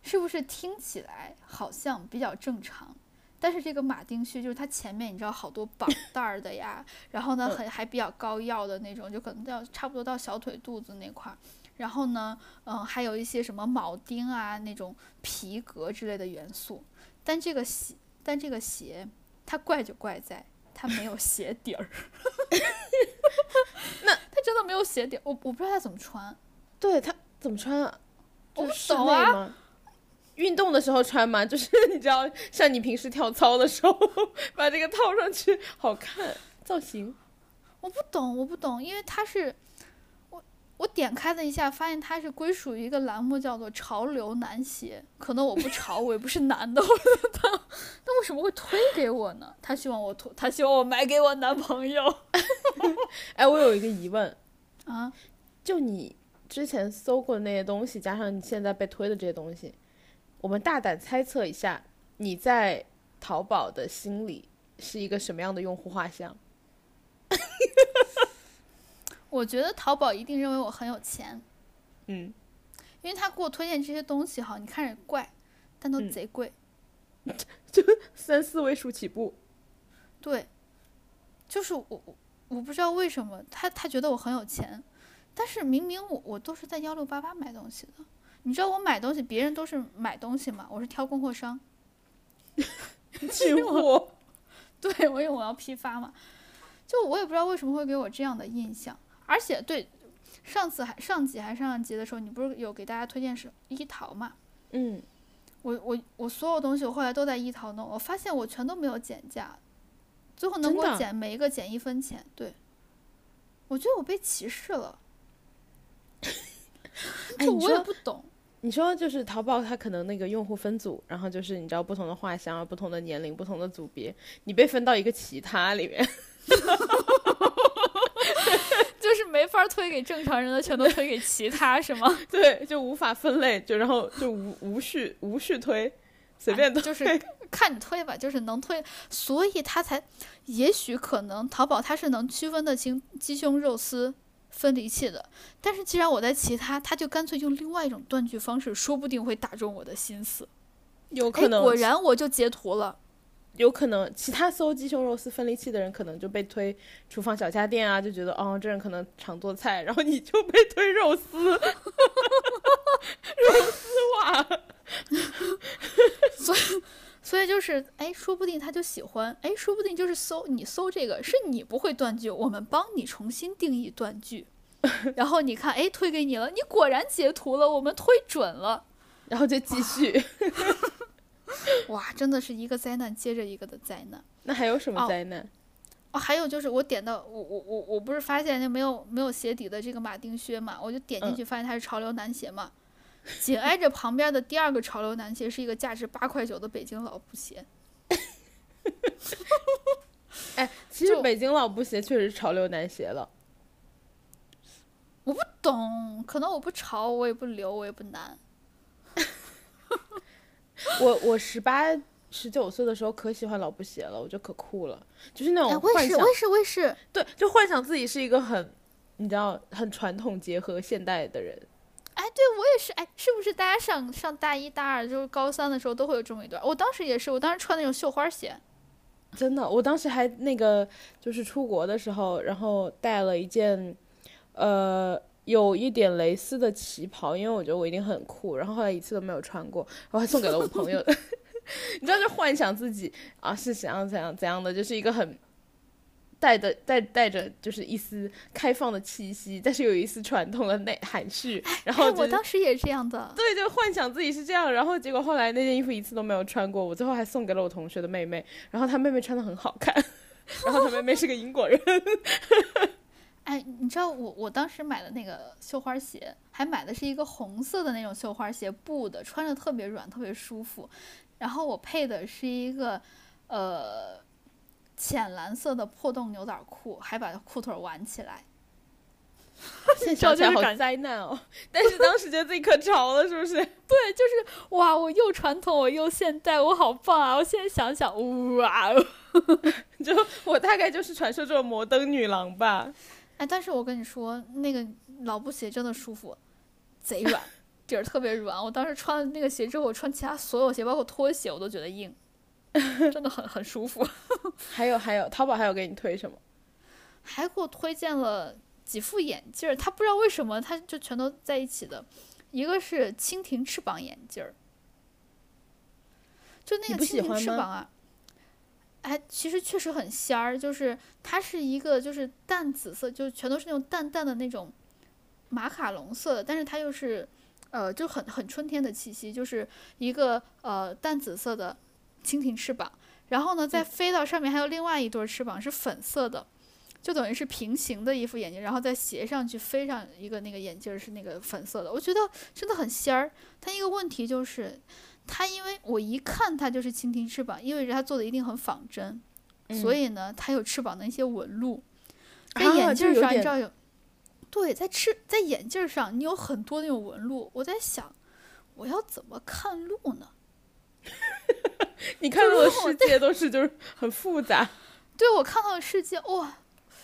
是不是听起来好像比较正常？但是这个马丁靴就是它前面你知道好多绑带儿的呀，然后呢嗯很还比较高腰的那种，就可能到差不多到小腿肚子那块儿。然后呢，嗯，还有一些什么铆钉啊那种皮革之类的元素。但这个鞋，但这个鞋它怪就怪在它没有鞋底儿。*laughs* *laughs* 那它真的没有鞋底儿，我我不知道它怎么穿。对它怎么穿啊？我不懂啊吗？运动的时候穿吗？就是 *laughs* 你知道，像你平时跳操的时候，把这个套上去，好看造型。我不懂，我不懂，因为它是我我点开了一下，发现它是归属于一个栏目，叫做“潮流男鞋”。可能我不潮，我也不是男的，我他那 *laughs* 为什么会推给我呢？他希望我推，他希望我买给我男朋友 *laughs* 哎，我有一个疑问，*laughs* 啊。就你之前搜过的那些东西，加上你现在被推的这些东西，我们大胆猜测一下，你在淘宝的心里是一个什么样的用户画像？我觉得淘宝一定认为我很有钱，嗯，因为他给我推荐这些东西哈，你看着怪，但都嗯贼贵。*laughs* 就三四位数起步。对，就是我我我不知道为什么他他觉得我很有钱，但是明明我我都是在幺六八八买东西的，你知道我买东西别人都是买东西嘛，我是挑供货商，*laughs* 进货。对我因为我要批发嘛，就我也不知道为什么会给我这样的印象，而且对上次还上集还上上集的时候，你不是有给大家推荐是一淘嘛？嗯，我我我所有东西我后来都在一淘弄，我发现我全都没有减价，最后能给真的啊我减每一个减一分钱。对，我觉得我被歧视了，*laughs* 哎，就我也不懂。你说就是淘宝，它可能那个用户分组，然后就是你知道不同的画像啊、不同的年龄、不同的组别，你被分到一个其他里面。*laughs* 就是没法推给正常人的，全都推给其他，是吗？*laughs* 对，就无法分类，就然后就无无序无序推，随便推。就是 *laughs* 看你推吧，就是能推，所以他才，也许可能淘宝它是能区分得清鸡胸肉丝分离器的，但是既然我在其他，他就干脆用另外一种断句方式，说不定会打中我的心思。哎有可，能，果然我就截图了。有可能，其他搜鸡胸肉丝分离器的人可能就被推厨房小家电啊，就觉得哦，这人可能常做菜，然后你就被推肉丝，肉丝袜。所以就是，哎，说不定他就喜欢，哎，说不定就是搜你搜这个是你不会断句，我们帮你重新定义断句，*laughs* 然后你看，哎，推给你了，你果然截图了，我们推准了，然后就继续。*laughs* *laughs* 哇，真的是一个灾难接着一个的灾难。那还有什么哦灾难？哦，还有就是我点到我我我我不是发现那没有没有鞋底的这个马丁靴嘛，我就点进去发现它是潮流男鞋嘛，紧挨着旁边的第二个潮流男鞋是一个价值八块九的北京老布鞋，*laughs* 哎，其实北京老布鞋确实潮流男鞋了。我不懂，可能我不潮，我也不流，我也不男。*laughs* *laughs* 我我十八十九岁的时候可喜欢老布鞋了，我觉得可酷了，就是那哎，种幻想我，也是，我也是。对，就幻想自己是一个很，你知道，很传统结合现代的人。哎，对我也是。哎，是不是大家上上大一、大二，就是高三的时候都会有这么一段？我当时也是，我当时穿那种绣花鞋。真的，我当时还那个就是出国的时候，然后带了一件，呃，有一点蕾丝的旗袍，因为我觉得我一定很酷，然后后来一次都没有穿过，然后还送给了我朋友。*laughs* 你知道，就幻想自己啊是怎样怎样怎样的，就是一个很带的带带着就是一丝开放的气息，但是有一丝传统的内含蓄，然后哎，我当时也这样的。对，就幻想自己是这样，然后结果后来那件衣服一次都没有穿过，我最后还送给了我同学的妹妹，然后她妹妹穿的很好看，*laughs* 然后她妹妹是个英国人，*laughs* 哎，你知道我我当时买的那个绣花鞋，还买的是一个红色的那种绣花鞋，布的，穿着特别软，特别舒服。然后我配的是一个呃浅蓝色的破洞牛仔裤，还把裤腿挽起来。*laughs* 现在想起来好灾难哦！但是当时觉得自己可潮了，是不是？*laughs* 对，就是哇，我又传统，我又现代，我好棒啊！我现在想想，哇，*laughs* 就我大概就是传说中的摩登女郎吧。哎，但是我跟你说，那个老布鞋真的舒服，贼软，底儿特别软。我当时穿了那个鞋之后，我穿其他所有鞋，包括拖鞋，我都觉得硬，*laughs* 真的很很舒服。*laughs* 还有还有，淘宝还有给你推什么？还给我推荐了。几副眼镜儿，他不知道为什么，他就全都在一起的。一个是蜻蜓翅膀眼镜儿，就那个蜻蜓翅膀啊，哎，其实确实很仙儿。就是它是一个就是淡紫色，就全都是那种淡淡的那种马卡龙色的，但是它又是呃就很很春天的气息，就是一个呃淡紫色的蜻蜓翅膀。然后呢，再飞到上面还有另外一对翅膀是粉色的。就等于是平行的一副眼镜，然后再斜上去飞上一个那个眼镜是那个粉色的，我觉得真的很仙儿。它一个问题就是，它因为我一看它就是蜻蜓翅膀，意味着它做的一定很仿真，所以呢，它有翅膀的一些纹路。在眼镜上你知道有，对，在翅在眼镜上你有很多那种纹路。我在想，我要怎么看路呢？*laughs* 你看到的世界都是就是很复杂。*laughs* 对我看到的世界哇。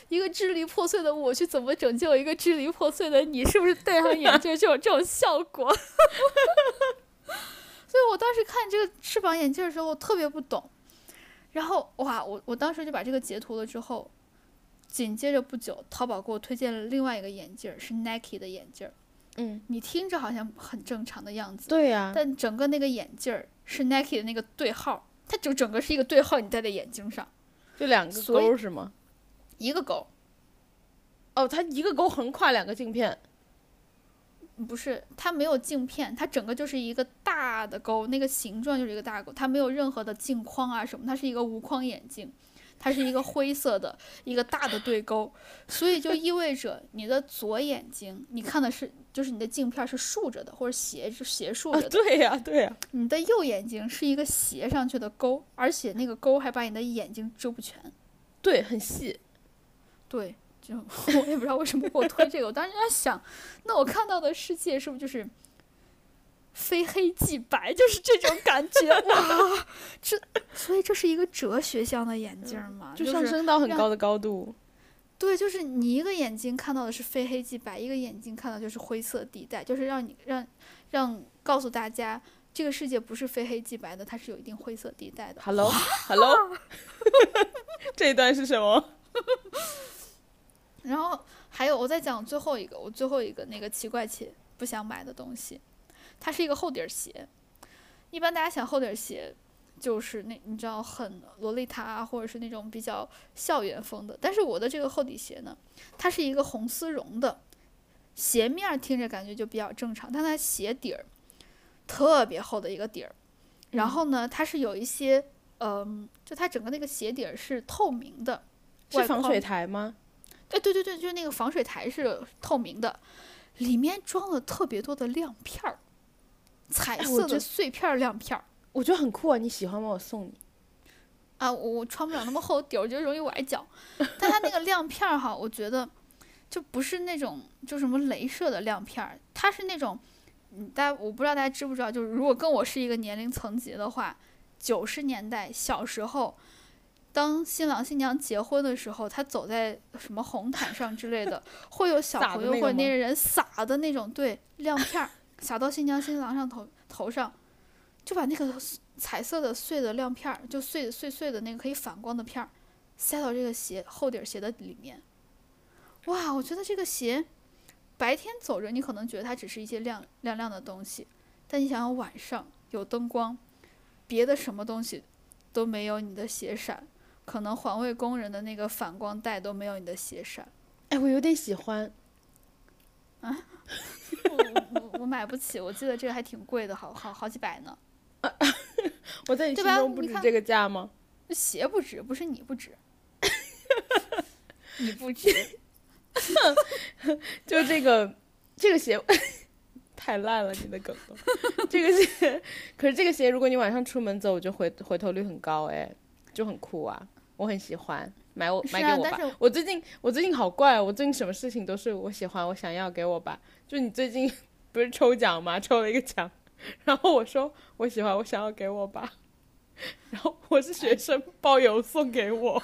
一个支离破碎的我去怎么拯救一个支离破碎的你？是不是戴上眼镜就有这种效果？*laughs* 所以我当时看这个翅膀眼镜的时候，我特别不懂。然后哇，我我当时就把这个截图了之后，紧接着不久，淘宝给我推荐了另外一个眼镜，是 Nike 的眼镜。嗯，你听着好像很正常的样子。对呀。但整个那个眼镜是 Nike 的那个对号，它就整个是一个对号，你戴在眼睛上，就两个勾是吗？一个勾，哦，它一个勾横跨两个镜片，不是，它没有镜片，它整个就是一个大的沟，那个形状就是一个大沟，它没有任何的镜框啊什么，它是一个无框眼镜，它是一个灰色的一个大的对勾，所以就意味着你的左眼睛你看的是就是你的镜片是竖着的或者斜着斜竖着的，对呀对呀，你的右眼睛是一个斜上去的勾，而且那个勾还把你的眼睛遮不全，对，很细。对，就我也不知道为什么给我推这个。我当时在想，那我看到的世界是不是就是非黑即白，就是这种感觉？哇，这所以这是一个哲学向的眼镜吗？就上升到很高的高度。对，就是你一个眼睛看到的是非黑即白，一个眼睛看到就是灰色地带，就是让你让让告诉大家，这个世界不是非黑即白的，它是有一定灰色地带的。Hello，Hello，*laughs* 这一段是什么？然后还有，我再讲最后一个，我最后一个那个奇怪且不想买的东西，它是一个厚底儿鞋。一般大家想厚底儿鞋，就是那你知道很洛丽塔或者是那种比较校园风的。但是我的这个厚底鞋呢，它是一个红丝绒的，鞋面听着感觉就比较正常，但它鞋底儿特别厚的一个底儿。然后呢，它是有一些，嗯，就它整个那个鞋底儿是透明的，是防水台吗？哎，对对对，就是那个防水台是透明的，里面装了特别多的亮片儿，彩色的碎片亮片儿，我觉得很酷啊！你喜欢吗？我送你。啊，我我穿不了那么厚底儿，我觉得容易崴脚。但它那个亮片儿哈，我觉得就不是那种就什么镭射的亮片儿，它是那种，嗯，大家我不知道大家知不知道，就是如果跟我是一个年龄层级的话，九十年代小时候。当新郎新娘结婚的时候，他走在什么红毯上之类的，会有小朋友或者那些人撒的那种对亮片儿，撒到新娘新郎上头头上，就把那个彩色的碎的亮片儿，就碎碎碎的那个可以反光的片儿，塞到这个鞋厚底鞋的里面。哇，我觉得这个鞋白天走着你可能觉得它只是一些亮亮亮的东西，但你想想晚上有灯光，别的什么东西都没有你的鞋闪。可能环卫工人的那个反光带都没有你的鞋闪，哎，我有点喜欢。啊，*laughs* 我我我买不起，我记得这个还挺贵的，好好好几百呢。*laughs* 我在你心中不值这个价吗？鞋不值，不是你不值。*laughs* 你不值。就这个这个鞋，太烂了，你的梗都。这个鞋，可是这个鞋，如果你晚上出门走，我就回回头率很高，哎，就很酷啊，我很喜欢，买我买给我吧。我最近我最近好怪，我最近什么事情都是我喜欢，我想要给我吧。就你最近 *laughs* 不是抽奖吗？抽了一个奖，然后我说我喜欢，我想要给我吧。然后我是学生，包邮送给我。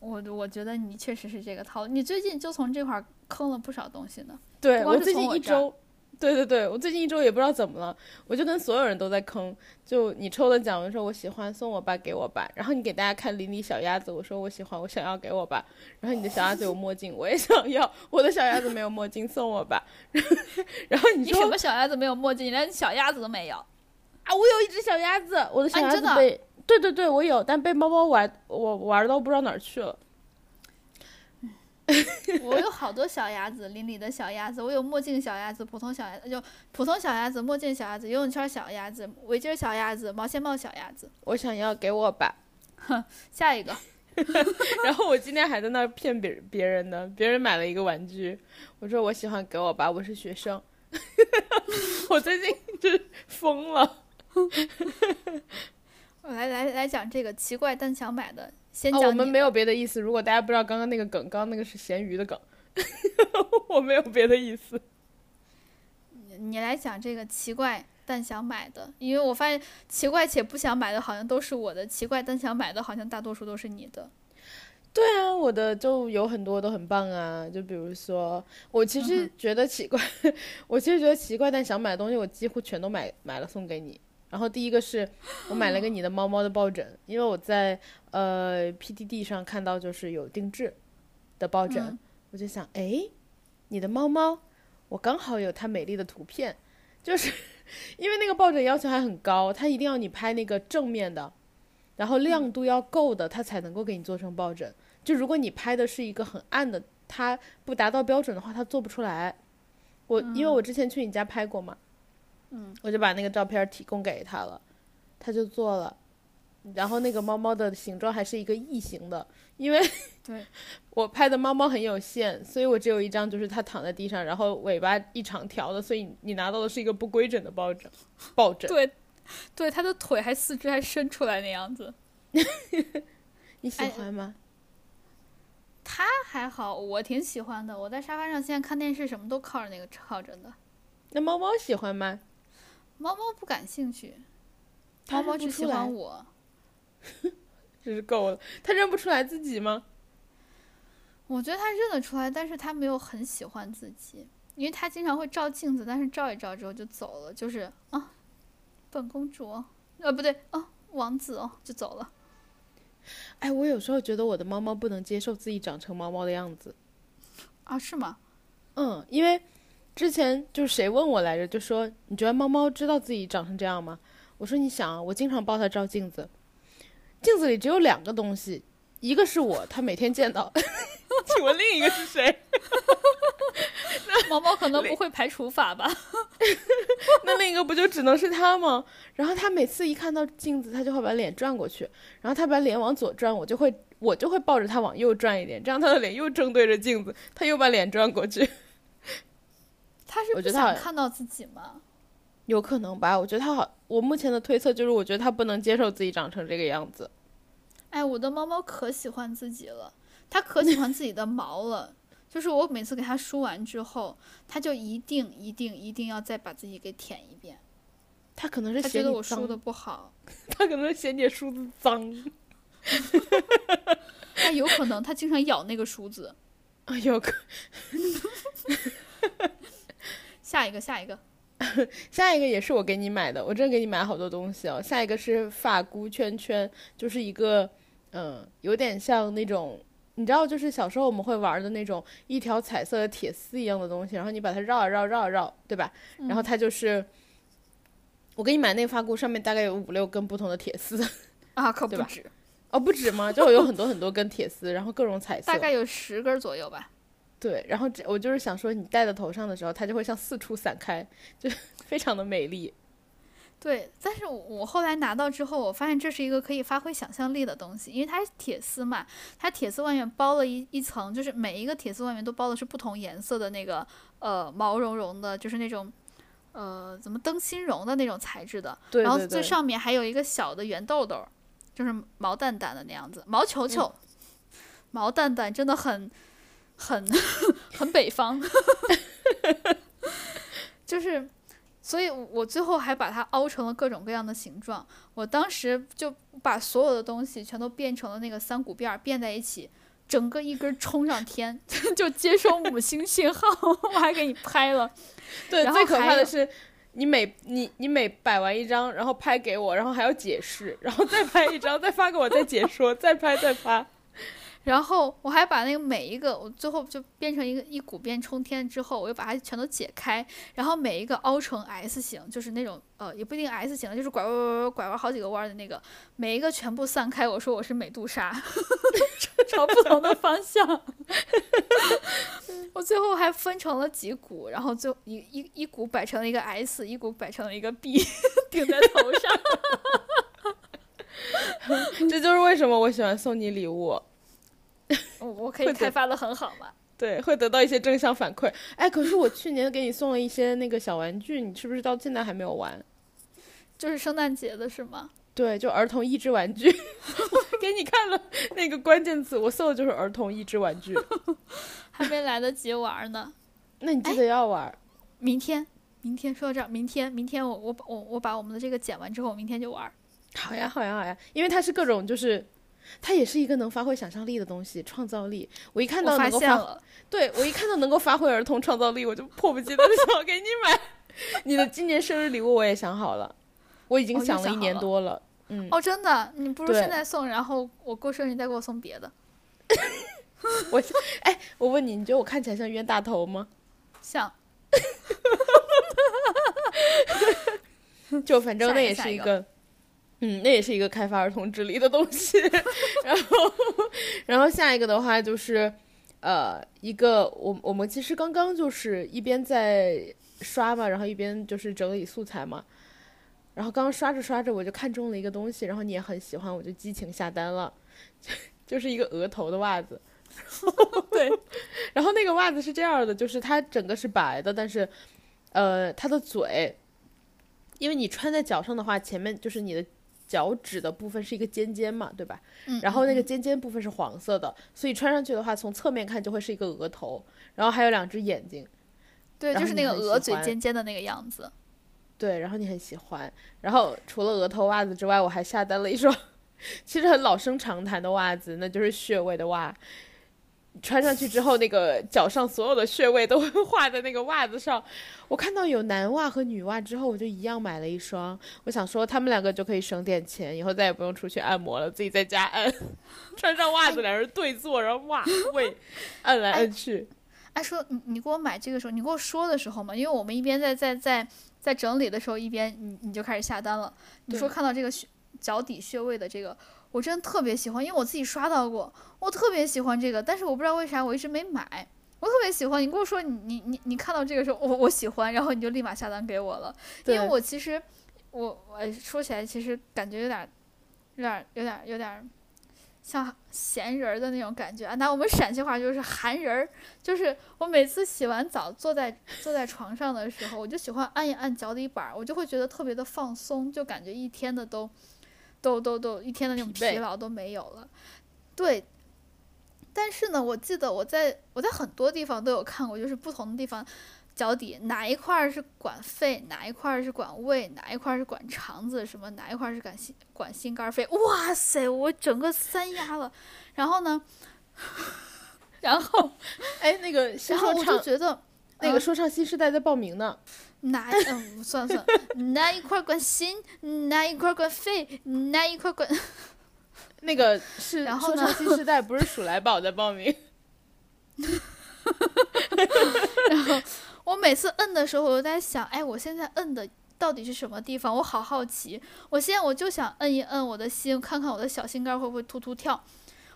我我觉得你确实是这个套路，你最近就从这块坑了不少东西呢。对我最近一周，对对对，我最近一周也不知道怎么了，我就跟所有人都在坑。就你抽的奖，我说我喜欢，送我吧，给我吧。然后你给大家看邻里小鸭子，我说我喜欢，我想要给我吧。然后你的小鸭子有墨镜，我也 *laughs* 想要，我的小鸭子没有墨镜，送我吧。然后你说什么小鸭子没有墨镜，你连小鸭子都没有啊？我有一只小鸭子，我的小鸭子被。对对对，我有，但被猫猫玩，我玩到不知道哪儿去了。*laughs* 我有好多小鸭子，邻里的小鸭子，我有墨镜小鸭子，普通小鸭子，就普通小鸭子，墨镜小鸭子，游泳圈小鸭子，围巾小鸭子，毛线帽小鸭子。我想要给我吧，哼，*laughs* 下一个。*laughs* 然后我今天还在那儿骗别别人呢，别人买了一个玩具，我说我喜欢给我吧，我是学生。我最近就是疯了。我来来来讲这个奇怪但想买的，先讲。我们没有别的意思。如果大家不知道刚刚那个梗，刚刚那个是咸鱼的梗，*laughs* 我没有别的意思。你来讲这个奇怪但想买的，因为我发现奇怪且不想买的好像都是我的，奇怪但想买的好像大多数都是你的。对啊，我的就有很多都很棒啊。就比如说，我其实觉得奇怪，*laughs* 我其实觉得奇怪但想买的东西，我几乎全都买买了送给你。然后第一个是我买了个你的猫猫的抱枕，因为我在呃 PDD 上看到就是有定制的抱枕，我就想，哎，你的猫猫，我刚好有它美丽的图片，就是 *laughs* 因为那个抱枕要求还很高，它一定要你拍那个正面的，然后亮度要够的，它才能够给你做成抱枕。就如果你拍的是一个很暗的，它不达到标准的话，它做不出来。我因为我之前去你家拍过嘛。嗯，我就把那个照片提供给他了，他就做了，然后那个猫猫的形状还是一个异形的，因为对 *laughs* 我拍的猫猫很有限，所以我只有一张，就是它躺在地上，然后尾巴一长条的，所以你拿到的是一个不规整的抱枕，抱枕。对，对，它的腿还四肢还伸出来那样子，*laughs* 你喜欢吗？它还好，我挺喜欢的。我在沙发上现在看电视，什么都靠着那个靠着的。那猫猫喜欢吗？猫猫不感兴趣，猫猫只喜欢我，*laughs* 真是够了。它认不出来自己吗？我觉得它认得出来，但是它没有很喜欢自己，因为它经常会照镜子，但是照一照之后就走了，就是啊，本公主，呃，不对，哦，王子哦，就走了。哎，我有时候觉得我的猫猫不能接受自己长成猫猫的样子。啊，是吗？嗯，因为。之前就是谁问我来着，就说你觉得猫猫知道自己长成这样吗？我说你想啊，我经常抱它照镜子，镜子里只有两个东西，一个是我，它每天见到，*laughs* 请问另一个是谁？*laughs* 猫猫可能不会排除法吧？*laughs* 那另一个不就只能是它吗？然后它每次一看到镜子，它就会把脸转过去，然后它把脸往左转，我就会我就会抱着它往右转一点，这样它的脸又正对着镜子，它又把脸转过去。他是不想看到自己吗？有可能吧。我觉得他好。我目前的推测就是，我觉得他不能接受自己长成这个样子。哎，我的猫猫可喜欢自己了，它可喜欢自己的毛了。就是我每次给它梳完之后，它就一定一定一定要再把自己给舔一遍。它可能是觉得我梳的不好，*laughs* 它可能是嫌你梳子脏。*laughs* 那有可能，它经常咬那个梳子。啊，有可。下一个，下一个，*laughs* 下一个也是我给你买的。我真给你买好多东西哦。下一个是发箍圈圈，就是一个，嗯，有点像那种，你知道，就是小时候我们会玩的那种一条彩色的铁丝一样的东西，然后你把它绕啊绕绕啊绕，对吧？然后它就是，我给你买那个发箍，上面大概有五六根不同的铁丝啊，可不止哦，不止吗？就有很多很多根铁丝，然后各种彩色，大概有十根左右吧。对，然后这我就是想说，你戴在头上的时候，它就会像四处散开，就 *laughs* 非常的美丽。对，但是我后来拿到之后，我发现这是一个可以发挥想象力的东西，因为它是铁丝嘛，它铁丝外面包了一一层，就是每一个铁丝外面都包的是不同颜色的那个呃毛茸茸的，就是那种呃怎么灯芯绒的那种材质的，对然后最上面还有一个小的圆豆豆，就是毛蛋蛋的那样子，毛球球，毛蛋蛋真的很很 *laughs* 很北方，*laughs* 就是。所以，我最后还把它凹成了各种各样的形状。我当时就把所有的东西全都变成了那个三股辫儿，变在一起，整个一根冲上天，*laughs* 就接收母星信号。我还给你拍了，对，最可怕的是，你每你你每摆完一张，然后拍给我，然后还要解释，然后再拍一张，再发给我，再解说，再拍再发。然后我还把那个每一个，我最后就变成一个一股变冲天之后，我又把它全都解开，然后每一个凹成 S 型，就是那种呃也不一定 S 型，就是拐弯弯弯拐弯好几个弯的那个，每一个全部散开。我说我是美杜莎，*laughs* 朝不同的方向。*laughs* 我最后还分成了几股，然后就一一一股摆成了一个 S，一股摆成了一个 B，顶在头上。*laughs* 这就是为什么我喜欢送你礼物，我我可以开发的很好嘛？*laughs* 对，会得到一些正向反馈。哎，可是我去年给你送了一些那个小玩具，你是不是到现在还没有玩？就是圣诞节的是吗？对，就儿童益智玩具，*laughs* 我给你看了那个关键词，我搜的就是儿童益智玩具。*laughs* 还没来得及玩呢。那你记得要玩。明天，明天说到这儿，明天，明天我我我我把我们的这个剪完之后，我明天就玩儿。好呀，好呀，好呀，因为它是各种，就是它也是一个能发挥想象力的东西，创造力。我一看到能够对我一看到能够发挥儿童创造力，我就迫不及待的想要给你买。*laughs* 你的今年生日礼物我也想好了，我已经想了一年多了。嗯，哦，真的，你不如现在送，然后我过生日你再给我送别的，*laughs* 我哎，我问你，你觉得我看起来像冤大头吗？像 *laughs* 就反正那也是一个，嗯，那也是一个开发儿童智力的东西。*laughs* 然后，然后下一个的话就是，呃，一个我我们其实刚刚就是一边在刷嘛，然后一边就是整理素材嘛。然后刚刚刷着刷着，我就看中了一个东西，然后你也很喜欢，我就激情下单了，就是一个额头的袜子。*laughs* 对，然后那个袜子是这样的，就是它整个是白的，但是，呃，它的嘴，因为你穿在脚上的话，前面就是你的脚趾的部分是一个尖尖嘛，对吧？嗯，然后那个嗯尖尖部分是黄色的，所以穿上去的话，从侧面看就会是一个额头，然后还有两只眼睛。对，就是那个鹅嘴尖尖的那个样子。对，然后你很喜欢。然后除了额头袜子之外，我还下单了一双 *laughs* 其实很老生常谈的袜子，那就是穴位的袜。穿上去之后，那个脚上所有的穴位都会 *laughs* 画在那个袜子上。我看到有男袜和女袜之后，我就一样买了一双。我想说，他们两个就可以省点钱，以后再也不用出去按摩了，自己在家按。*laughs* 穿上袜子，两人对坐，然后袜位按来按去。哎，说你你给我买这个时候，你给我说的时候嘛，因为我们一边在在在在整理的时候，一边你你就开始下单了。你说看到这个穴脚底穴位的这个，我真的特别喜欢，因为我自己刷到过，我特别喜欢这个，但是我不知道为啥我一直没买。我特别喜欢，你跟我说你你你你看到这个时候，我我喜欢，然后你就立马下单给我了，因为我其实我我说起来其实感觉有点儿有点儿有点儿有点儿像闲人儿的那种感觉啊，拿我们陕西话就是寒人儿，就是我每次洗完澡坐在坐在床上的时候，我就喜欢按一按脚底板儿，我就会觉得特别的放松，就感觉一天的都都都都一天的那种疲劳都没有了。对，但是呢，我记得我在我在很多地方都有看过，就是不同的地方。脚底哪一块儿是管肺，哪一块儿是管胃，哪一块儿是管肠子，什么哪一块儿是管心管心肝肺？哇塞，我整个三压了。然后呢，然后哎，那个然后我就，觉得那个嗯说唱新时代在报名呢。哪嗯算了算了，哪一块儿管心，哪一块儿管肺，哪一块儿管 *laughs* 那个是说然后呢唱新时代，不是鼠来宝在报名。*laughs* 然后我每次摁的时候，我都在想，哎，我现在摁的到底是什么地方？我好好奇。我现在我就想摁一摁我的心，看看我的小心肝会不会突突跳，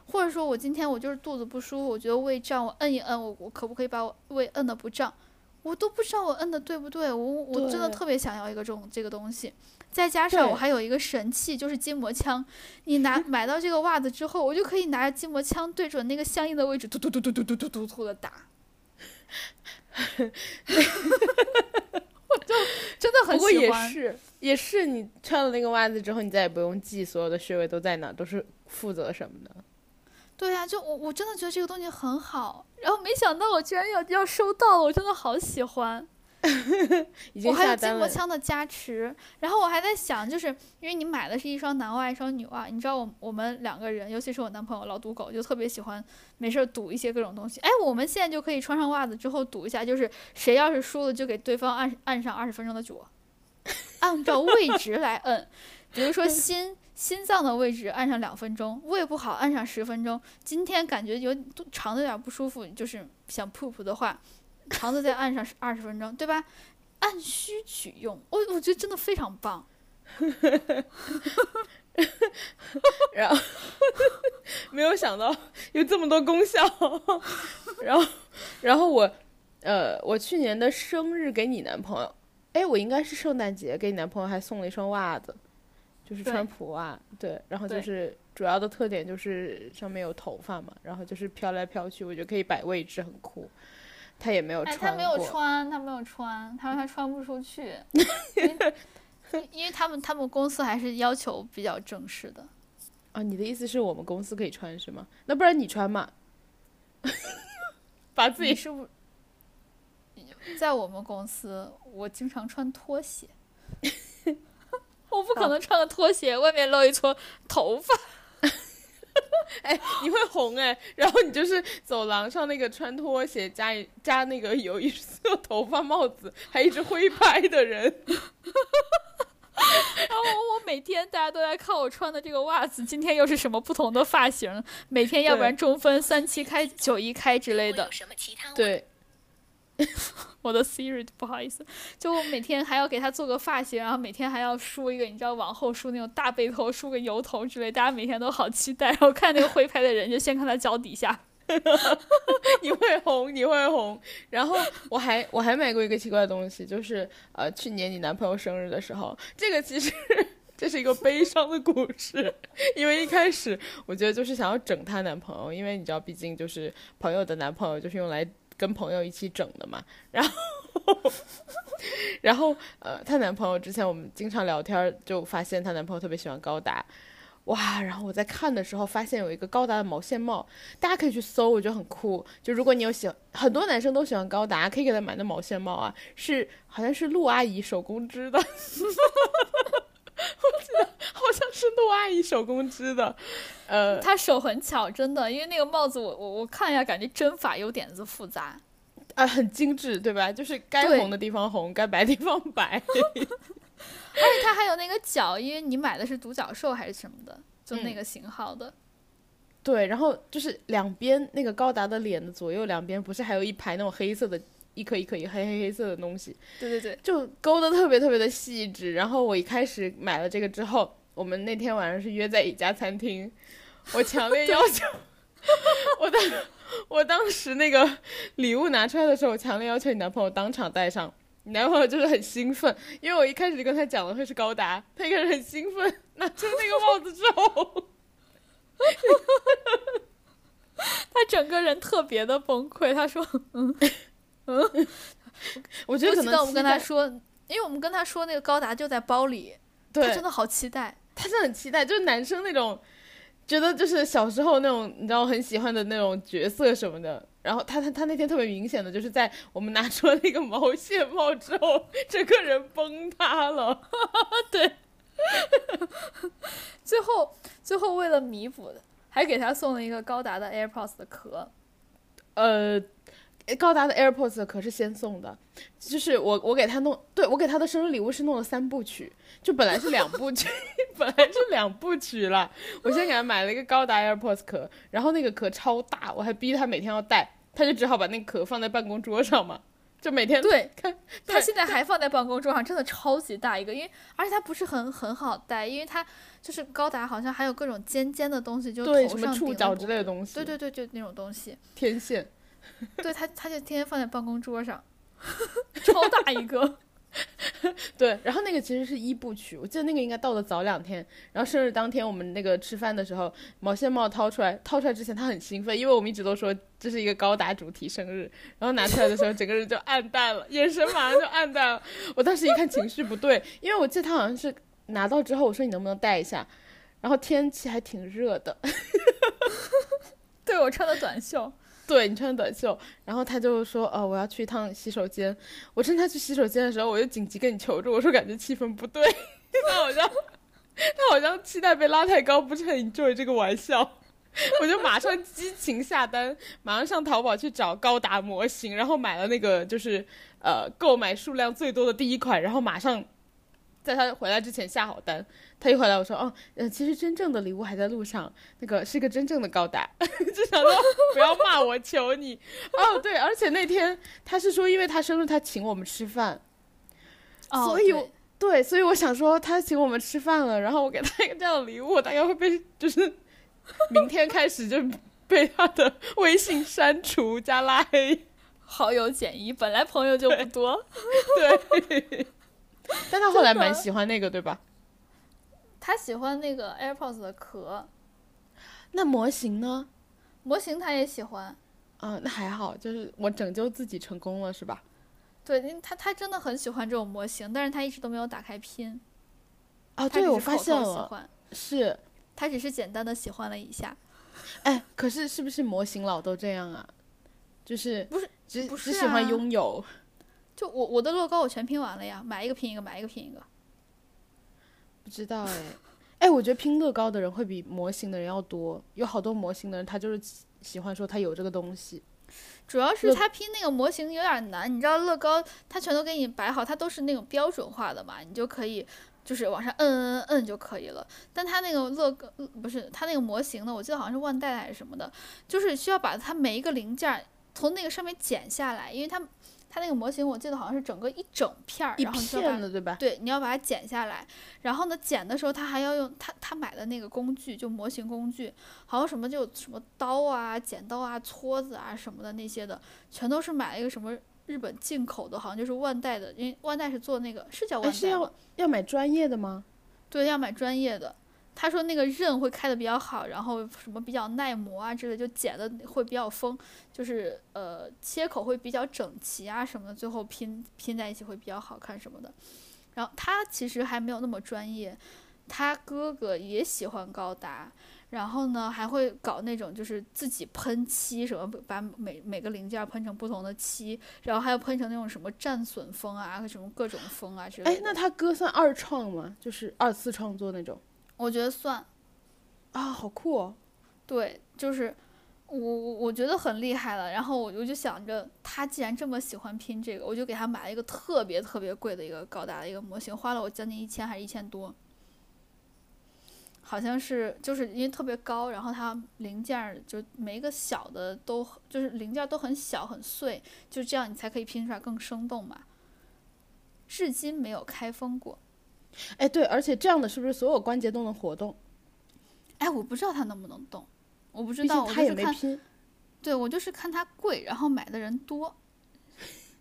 或者说我今天我就是肚子不舒服，我觉得胃胀，我摁一摁，我我可不可以把我胃摁的不胀？我都不知道我摁的对不对，我我真的特别想要一个这种这个东西。再加上我还有一个神器，就是筋膜枪。你拿 *laughs* 买到这个袜子之后，我就可以拿着筋膜枪对准那个相应的位置，突突突突突突突突突的打。*laughs* 我就真的很不过也喜欢。是，也是你穿了那个袜子之后，你再也不用记所有的穴位都在哪，都是负责什么的。对呀、就我我真的觉得这个东西很好，然后没想到我居然要要收到了，我真的好喜欢。*laughs* 我还有筋。膜枪的加持，然后我还在想，就是因为你买的是一双男袜一双女袜，你知道我我们两个人，尤其是我男朋友老赌狗，就特别喜欢没事儿赌一些各种东西。哎，我们现在就可以穿上袜子之后赌一下，就是谁要是输了就给对方按按上二十分钟的脚，按照位置来摁，比如说心心脏的位置按上两分钟，胃不好按上十分钟，今天感觉有肠子有点不舒服，就是想噗噗的话，肠子再按上二十分钟，对吧？按需取用，我我觉得真的非常棒。然后 *laughs* 没有想到有这么多功效。然后，然后我，呃，我去年的生日给你男朋友，哎，我应该是圣诞节给你男朋友还送了一双袜子，就是穿普袜，对，然后就是主要的特点就是上面有头发嘛，然后就是飘来飘去，我觉得可以摆位置，很酷。他也没有哎，穿过，他没有穿，他没有穿，他说他穿不出去，*laughs* 因为因为他们他们公司还是要求比较正式的。啊，你的意思是我们公司可以穿是吗？那不然你穿嘛，*laughs* 把自己你是不？在我们公司，我经常穿拖鞋，*laughs* 我不可能穿个拖鞋，外面露一撮头发。*laughs* 哎，你会红哎，然后你就是走廊上那个穿拖鞋加一加那个有一色头发帽子，还一直挥拍的人。*laughs* 然后我我每天大家都在看我穿的这个袜子，今天又是什么不同的发型？每天要不然中分、三七开、九一开之类的。什么其他对，*laughs* 我的 Siri 不好意思，就我每天还要给他做个发型，然后每天还要梳一个，你知道往后梳那种大背头，梳个油头之类，大家每天都好期待。然后看那个挥拍的人，就先看他脚底下。*laughs* 你会红，你会红。然后我还我还买过一个奇怪的东西，就是呃，去年你男朋友生日的时候，这个其实这是一个悲伤的故事，因为一开始我觉得就是想要整她男朋友，因为你知道，毕竟就是朋友的男朋友就是用来跟朋友一起整的嘛。然后，然后呃，她男朋友之前我们经常聊天，就发现她男朋友特别喜欢高达。哇！然后我在看的时候发现有一个高达的毛线帽，大家可以去搜，我觉得很酷。就如果你有喜欢，很多男生都喜欢高达，可以给他买那毛线帽啊，是好像是陆阿姨手工织的，*laughs* *laughs* 我记得好像是诺阿姨手工织的，呃，她手很巧，真的，因为那个帽子我我我看一下，感觉针法有点子复杂。啊，很精致，对吧？就是该红的地方红，该白的地方白。*laughs* 而且它还有那个角，因为你买的是独角兽还是什么的，就那嗯个型号的。对，然后就是两边那个高达的脸的左右两边，不是还有一排那种黑色的，一颗一颗一黑黑黑色的东西，对对对，就勾的特别特别的细致。然后我一开始买了这个之后，我们那天晚上是约在一家餐厅，我强烈要求 *laughs* *laughs* 我当我当时那个礼物拿出来的时候，我强烈要求你男朋友当场戴上。你男朋友就是很兴奋，因为我一开始就跟他讲了会是高达，他一开始很兴奋，拿出那个帽子之后，*laughs* 他整个人特别的崩溃。他说，*laughs* 我觉得可能我们跟他，说，因为我们跟他说那个高达就在包里，他真，的好期待。他是很期待，就是男生那种觉得就是小时候那种你知道很喜欢的那种角色什么的。然后他他他那天特别明显的就是在我们拿出了那个毛线帽之后，整个人崩塌了。*laughs* 对 *laughs* 最后最后为了弥补，还给他送了一个高达的 AirPods 的壳。呃，高达的 AirPods 的壳是先送的，就是我我给他弄，对我给他的生日礼物是弄了三部曲，就本来是两部曲，*laughs* 本来是两部曲了。我先给他买了一个高达 AirPods 壳，然后那个壳超大，我还逼他每天要带，他就只好把那个壳放在办公桌上嘛，就每天对，看。*laughs* 他现在还放在办公桌上，真的超级大一个，因为而且它不是很很好带，因为它就是高达好像还有各种尖尖的东西，就对什么头上触角之类的东西，对对对，就那种东西。天线。对他，他就天天放在办公桌上。*laughs* 超大一个。*laughs* 对，然后那个其实是一部曲，我记得那个应该到的早两天。然后生日当天，我们那个吃饭的时候，毛线帽掏出来，掏出来之前他很兴奋，因为我们一直都说这是一个高达主题生日。然后拿出来的时候，整个人就暗淡了，眼神马上就暗淡了。我当时一看情绪不对，因为我记得他好像是拿到之后，我说你能不能戴一下，然后天气还挺热的。*laughs* 对我穿的短袖。对你穿短袖，然后他就说：“哦，我要去一趟洗手间。”我趁他去洗手间的时候，我就紧急跟你求助，我说感觉气氛不对，*laughs* 他好像他好像期待被拉太高，不是很 enjoy 这个玩笑。我就马上激情下单，马上上淘宝去找高达模型，然后买了那个就是呃购买数量最多的第一款，然后马上在他回来之前下好单。他一回来，我说：“哦，呃，其实真正的礼物还在路上，那个是个真正的高达。*laughs* ”就想说 *laughs* 不要骂我，求你。哦，对，而且那天他是说，因为他生日，他请我们吃饭。哦，所以对，所以我想说，他请我们吃饭了，然后我给他一个这样的礼物，大概会被就是明天开始就被他的微信删除加拉黑，好友减一，本来朋友就不多。*laughs* 对，*laughs* 但他后来蛮喜欢那个，对吧？他喜欢那个 AirPods 的壳，那模型呢？模型他也喜欢。嗯，那还好，就是我拯救自己成功了，是吧？对，他他真的很喜欢这种模型，但是他一直都没有打开拼。啊，对，我发现了，是，他只是简单的喜欢了一下。哎，可是是不是模型老都这样啊？就是不是只只喜欢拥有？就我我的乐高我全拼完了呀，买一个拼一个，买一个拼一个。不知道哎，哎，我觉得拼乐高的人会比模型的人要多。有好多模型的人，他就是喜欢说他有这个东西。主要是他拼那个模型有点难，你知道乐高他全都给你摆好，它都是那种标准化的嘛，你就可以就是往上摁摁摁摁就可以了。但他那个乐高不是他那个模型呢，我记得好像是万代还是什么的，就是需要把它每一个零件从那个上面剪下来，因为它。它那个模型我记得好像是整个一整片儿，然后片的对吧？对，你要把它剪下来，然后呢，剪的时候他还要用他他买的那个工具，就模型工具，好像什么就什么刀啊、剪刀啊、撮子啊什么的那些的，全都是买了一个什么日本进口的，好像就是万代的，因为万代是做那个是叫万代吗？是要要买专业的吗？对，要买专业的。他说那个刃会开的比较好，然后什么比较耐磨啊之类，就剪的会比较锋，就是呃切口会比较整齐啊什么的，最后拼拼在一起会比较好看什么的。然后他其实还没有那么专业，他哥哥也喜欢高达，然后呢还会搞那种就是自己喷漆什么，把每每个零件喷成不同的漆，然后还要喷成那种什么战损风啊，什么各种风啊之类的。哎，那他哥算二创吗？就是二次创作那种？我觉得算，啊，好酷哦！对，就是我我我觉得很厉害了。然后我我就想着，他既然这么喜欢拼这个，我就给他买了一个特别特别贵的一个高达的一个模型，花了我将近一千还是一千多，好像是就是因为特别高，然后它零件就每一个小的都就是零件都很小很碎，就这样你才可以拼出来更生动嘛。至今没有开封过。哎，对，而且这样的是不是所有关节都能活动？哎，我不知道它能不能动，我不知道，他也没拼。对，我就是看它贵，然后买的人多，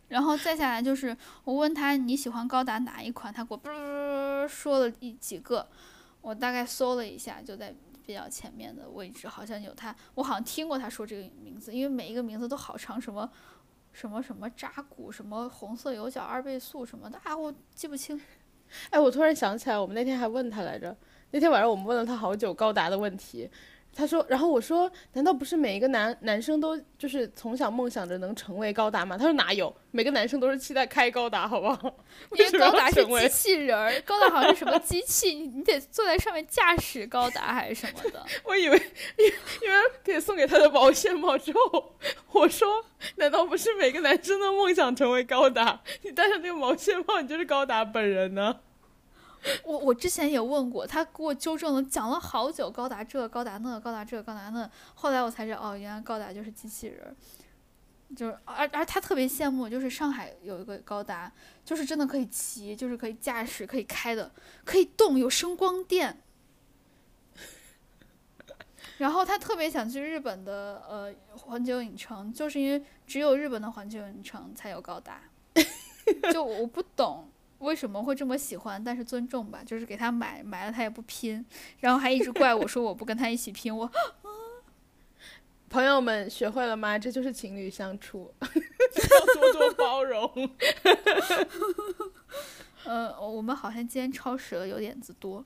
然后再下来就是我问他你喜欢高达哪一款，他给我说了一几个，我大概搜了一下，就在比较前面的位置，好像有他，我好像听过他说这个名字，因为每一个名字都好长，什么什么什么扎古，什么红色有角二倍速什么的，啊，我记不清。哎，我突然想起来，我们那天还问他来着。那天晚上我们问了他好久高达的问题，他说，然后我说，难道不是每一个男男生都就是从小梦想着能成为高达吗？他说哪有，每个男生都是期待开高达，好不好？*laughs* 因为高达是机器人儿，高达好像是什么机器，*laughs* 你得坐在上面驾驶高达还是什么的。*laughs* 我以为，因因为给送给他的毛线帽之后，我说，难道不是每个男生的梦想成为高达？你戴上那个毛线帽，你就是高达本人呢？我我之前也问过他，给我纠正了，讲了好久高达这高达那高达这高达那，后来我才知道哦，原来高达就是机器人，就是而而他特别羡慕，就是上海有一个高达，就是真的可以骑，就是可以驾驶，可以开的，可以动，有声光电。然后他特别想去日本的呃环球影城，就是因为只有日本的环球影城才有高达。*laughs* 就我不懂为什么会这么喜欢，但是尊重吧，就是给他买买了他也不拼，然后还一直怪我说我不跟他一起拼，我 *laughs* 朋友们学会了吗？这就是情侣相处，要 *laughs* 多多包容。*laughs* 呃，我们好像今天超时了，有点子多。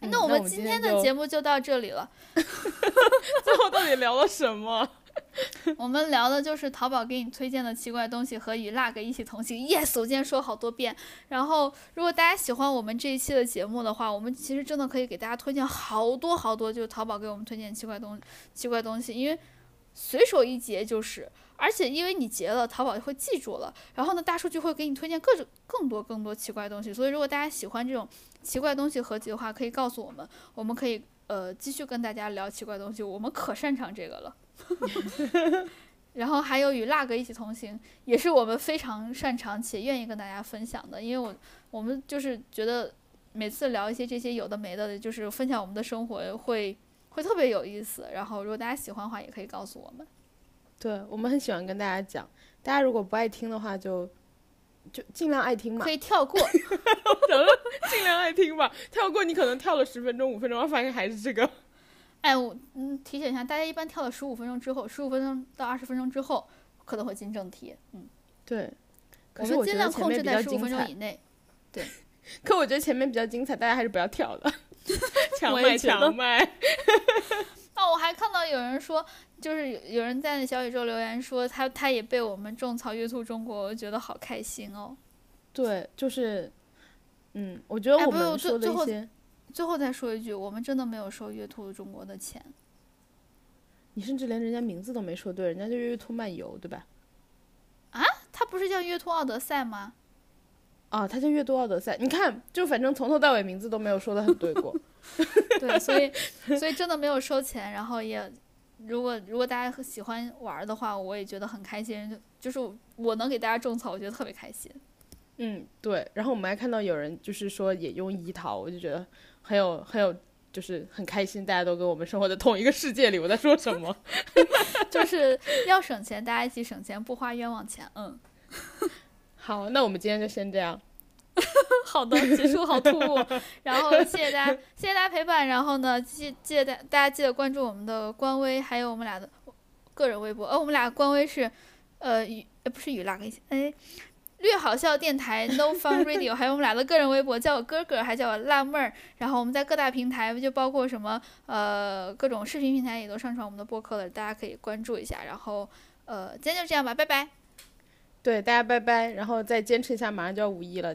嗯那我们们今天的节目就到这里了。最后到底聊了什么？*laughs* 我们聊的就是淘宝给你推荐的奇怪东西和与那个一起同行。Yes，我今天说好多遍。然后，如果大家喜欢我们这一期的节目的话，我们其实真的可以给大家推荐好多好多，就是淘宝给我们推荐奇怪东奇怪东西，因为随手一截就是。而且因为你截了，淘宝就会记住了，然后呢，大数据会给你推荐各种更多更多奇怪东西。所以，如果大家喜欢这种奇怪东西合集的话，可以告诉我们，我们可以呃继续跟大家聊奇怪东西，我们可擅长这个了。*laughs* 然后还有与那个一起同行，也是我们非常擅长且愿意跟大家分享的，因为我我们就是觉得每次聊一些这些有的没的，就是分享我们的生活会会特别有意思。然后如果大家喜欢的话，也可以告诉我们。对我们很喜欢跟大家讲，大家如果不爱听的话就，就尽量爱听嘛可，以跳过，*laughs* 尽量爱听吧。跳过你可能跳了十分钟、五分钟，发现还是这个。哎，我嗯提醒一下，大家一般跳了十五分钟之后，十五分钟到二十分钟之后可能会进正题。嗯，对，可我是我觉得们尽量控制在十五分钟。以内。对 *laughs* 可我觉得前面比较精彩，大家还是不要跳了。*laughs* 强卖强卖，*laughs* 哦，我还看到有人说，就是有有人在小宇宙留言说他他也被我们种草月兔中国，我觉得好开心哦。对，就是，嗯，我觉得我们说的最最后一些，最后再说一句，我们真的没有收月兔中国的钱。你甚至连人家名字都没说对，人家就月兔漫游，对吧？啊它不是叫月兔奥德赛吗？啊，他叫月兔奥德赛，你看，就反正从头到尾名字都没有说的很对过。*laughs* 对，所以 *laughs* 所以真的没有收钱，然后也。如果如果大家喜欢玩的话，我也觉得很开心。就就是我能给大家种草，我觉得特别开心。嗯，对。然后我们还看到有人就是说也用一淘，我就觉得很有很有，就是很开心，大家都跟我们生活在同一个世界里。我在说什么？*laughs* 就是要省钱，大家一起省钱，不花冤枉钱。嗯，好，那我们今天就先这样。*laughs* 好的，结束好突兀。*laughs* 然后谢谢大家，谢谢大家陪伴。然后呢，记记得大大家记得关注我们的官微，还有我们俩的个人微博。呃，我们俩官微是呃雨呃不是雨拉个一起，哎。略好笑电台 No Fun *laughs* Radio，还有我们俩的个人微博，叫我哥哥，还叫我辣妹儿。然后我们在各大平台，就包括什么呃各种视频平台，也都上传我们的播客了，大家可以关注一下。然后呃，今天就这样吧，拜拜。对，大家拜拜，然后再坚持一下，马上就要五一了。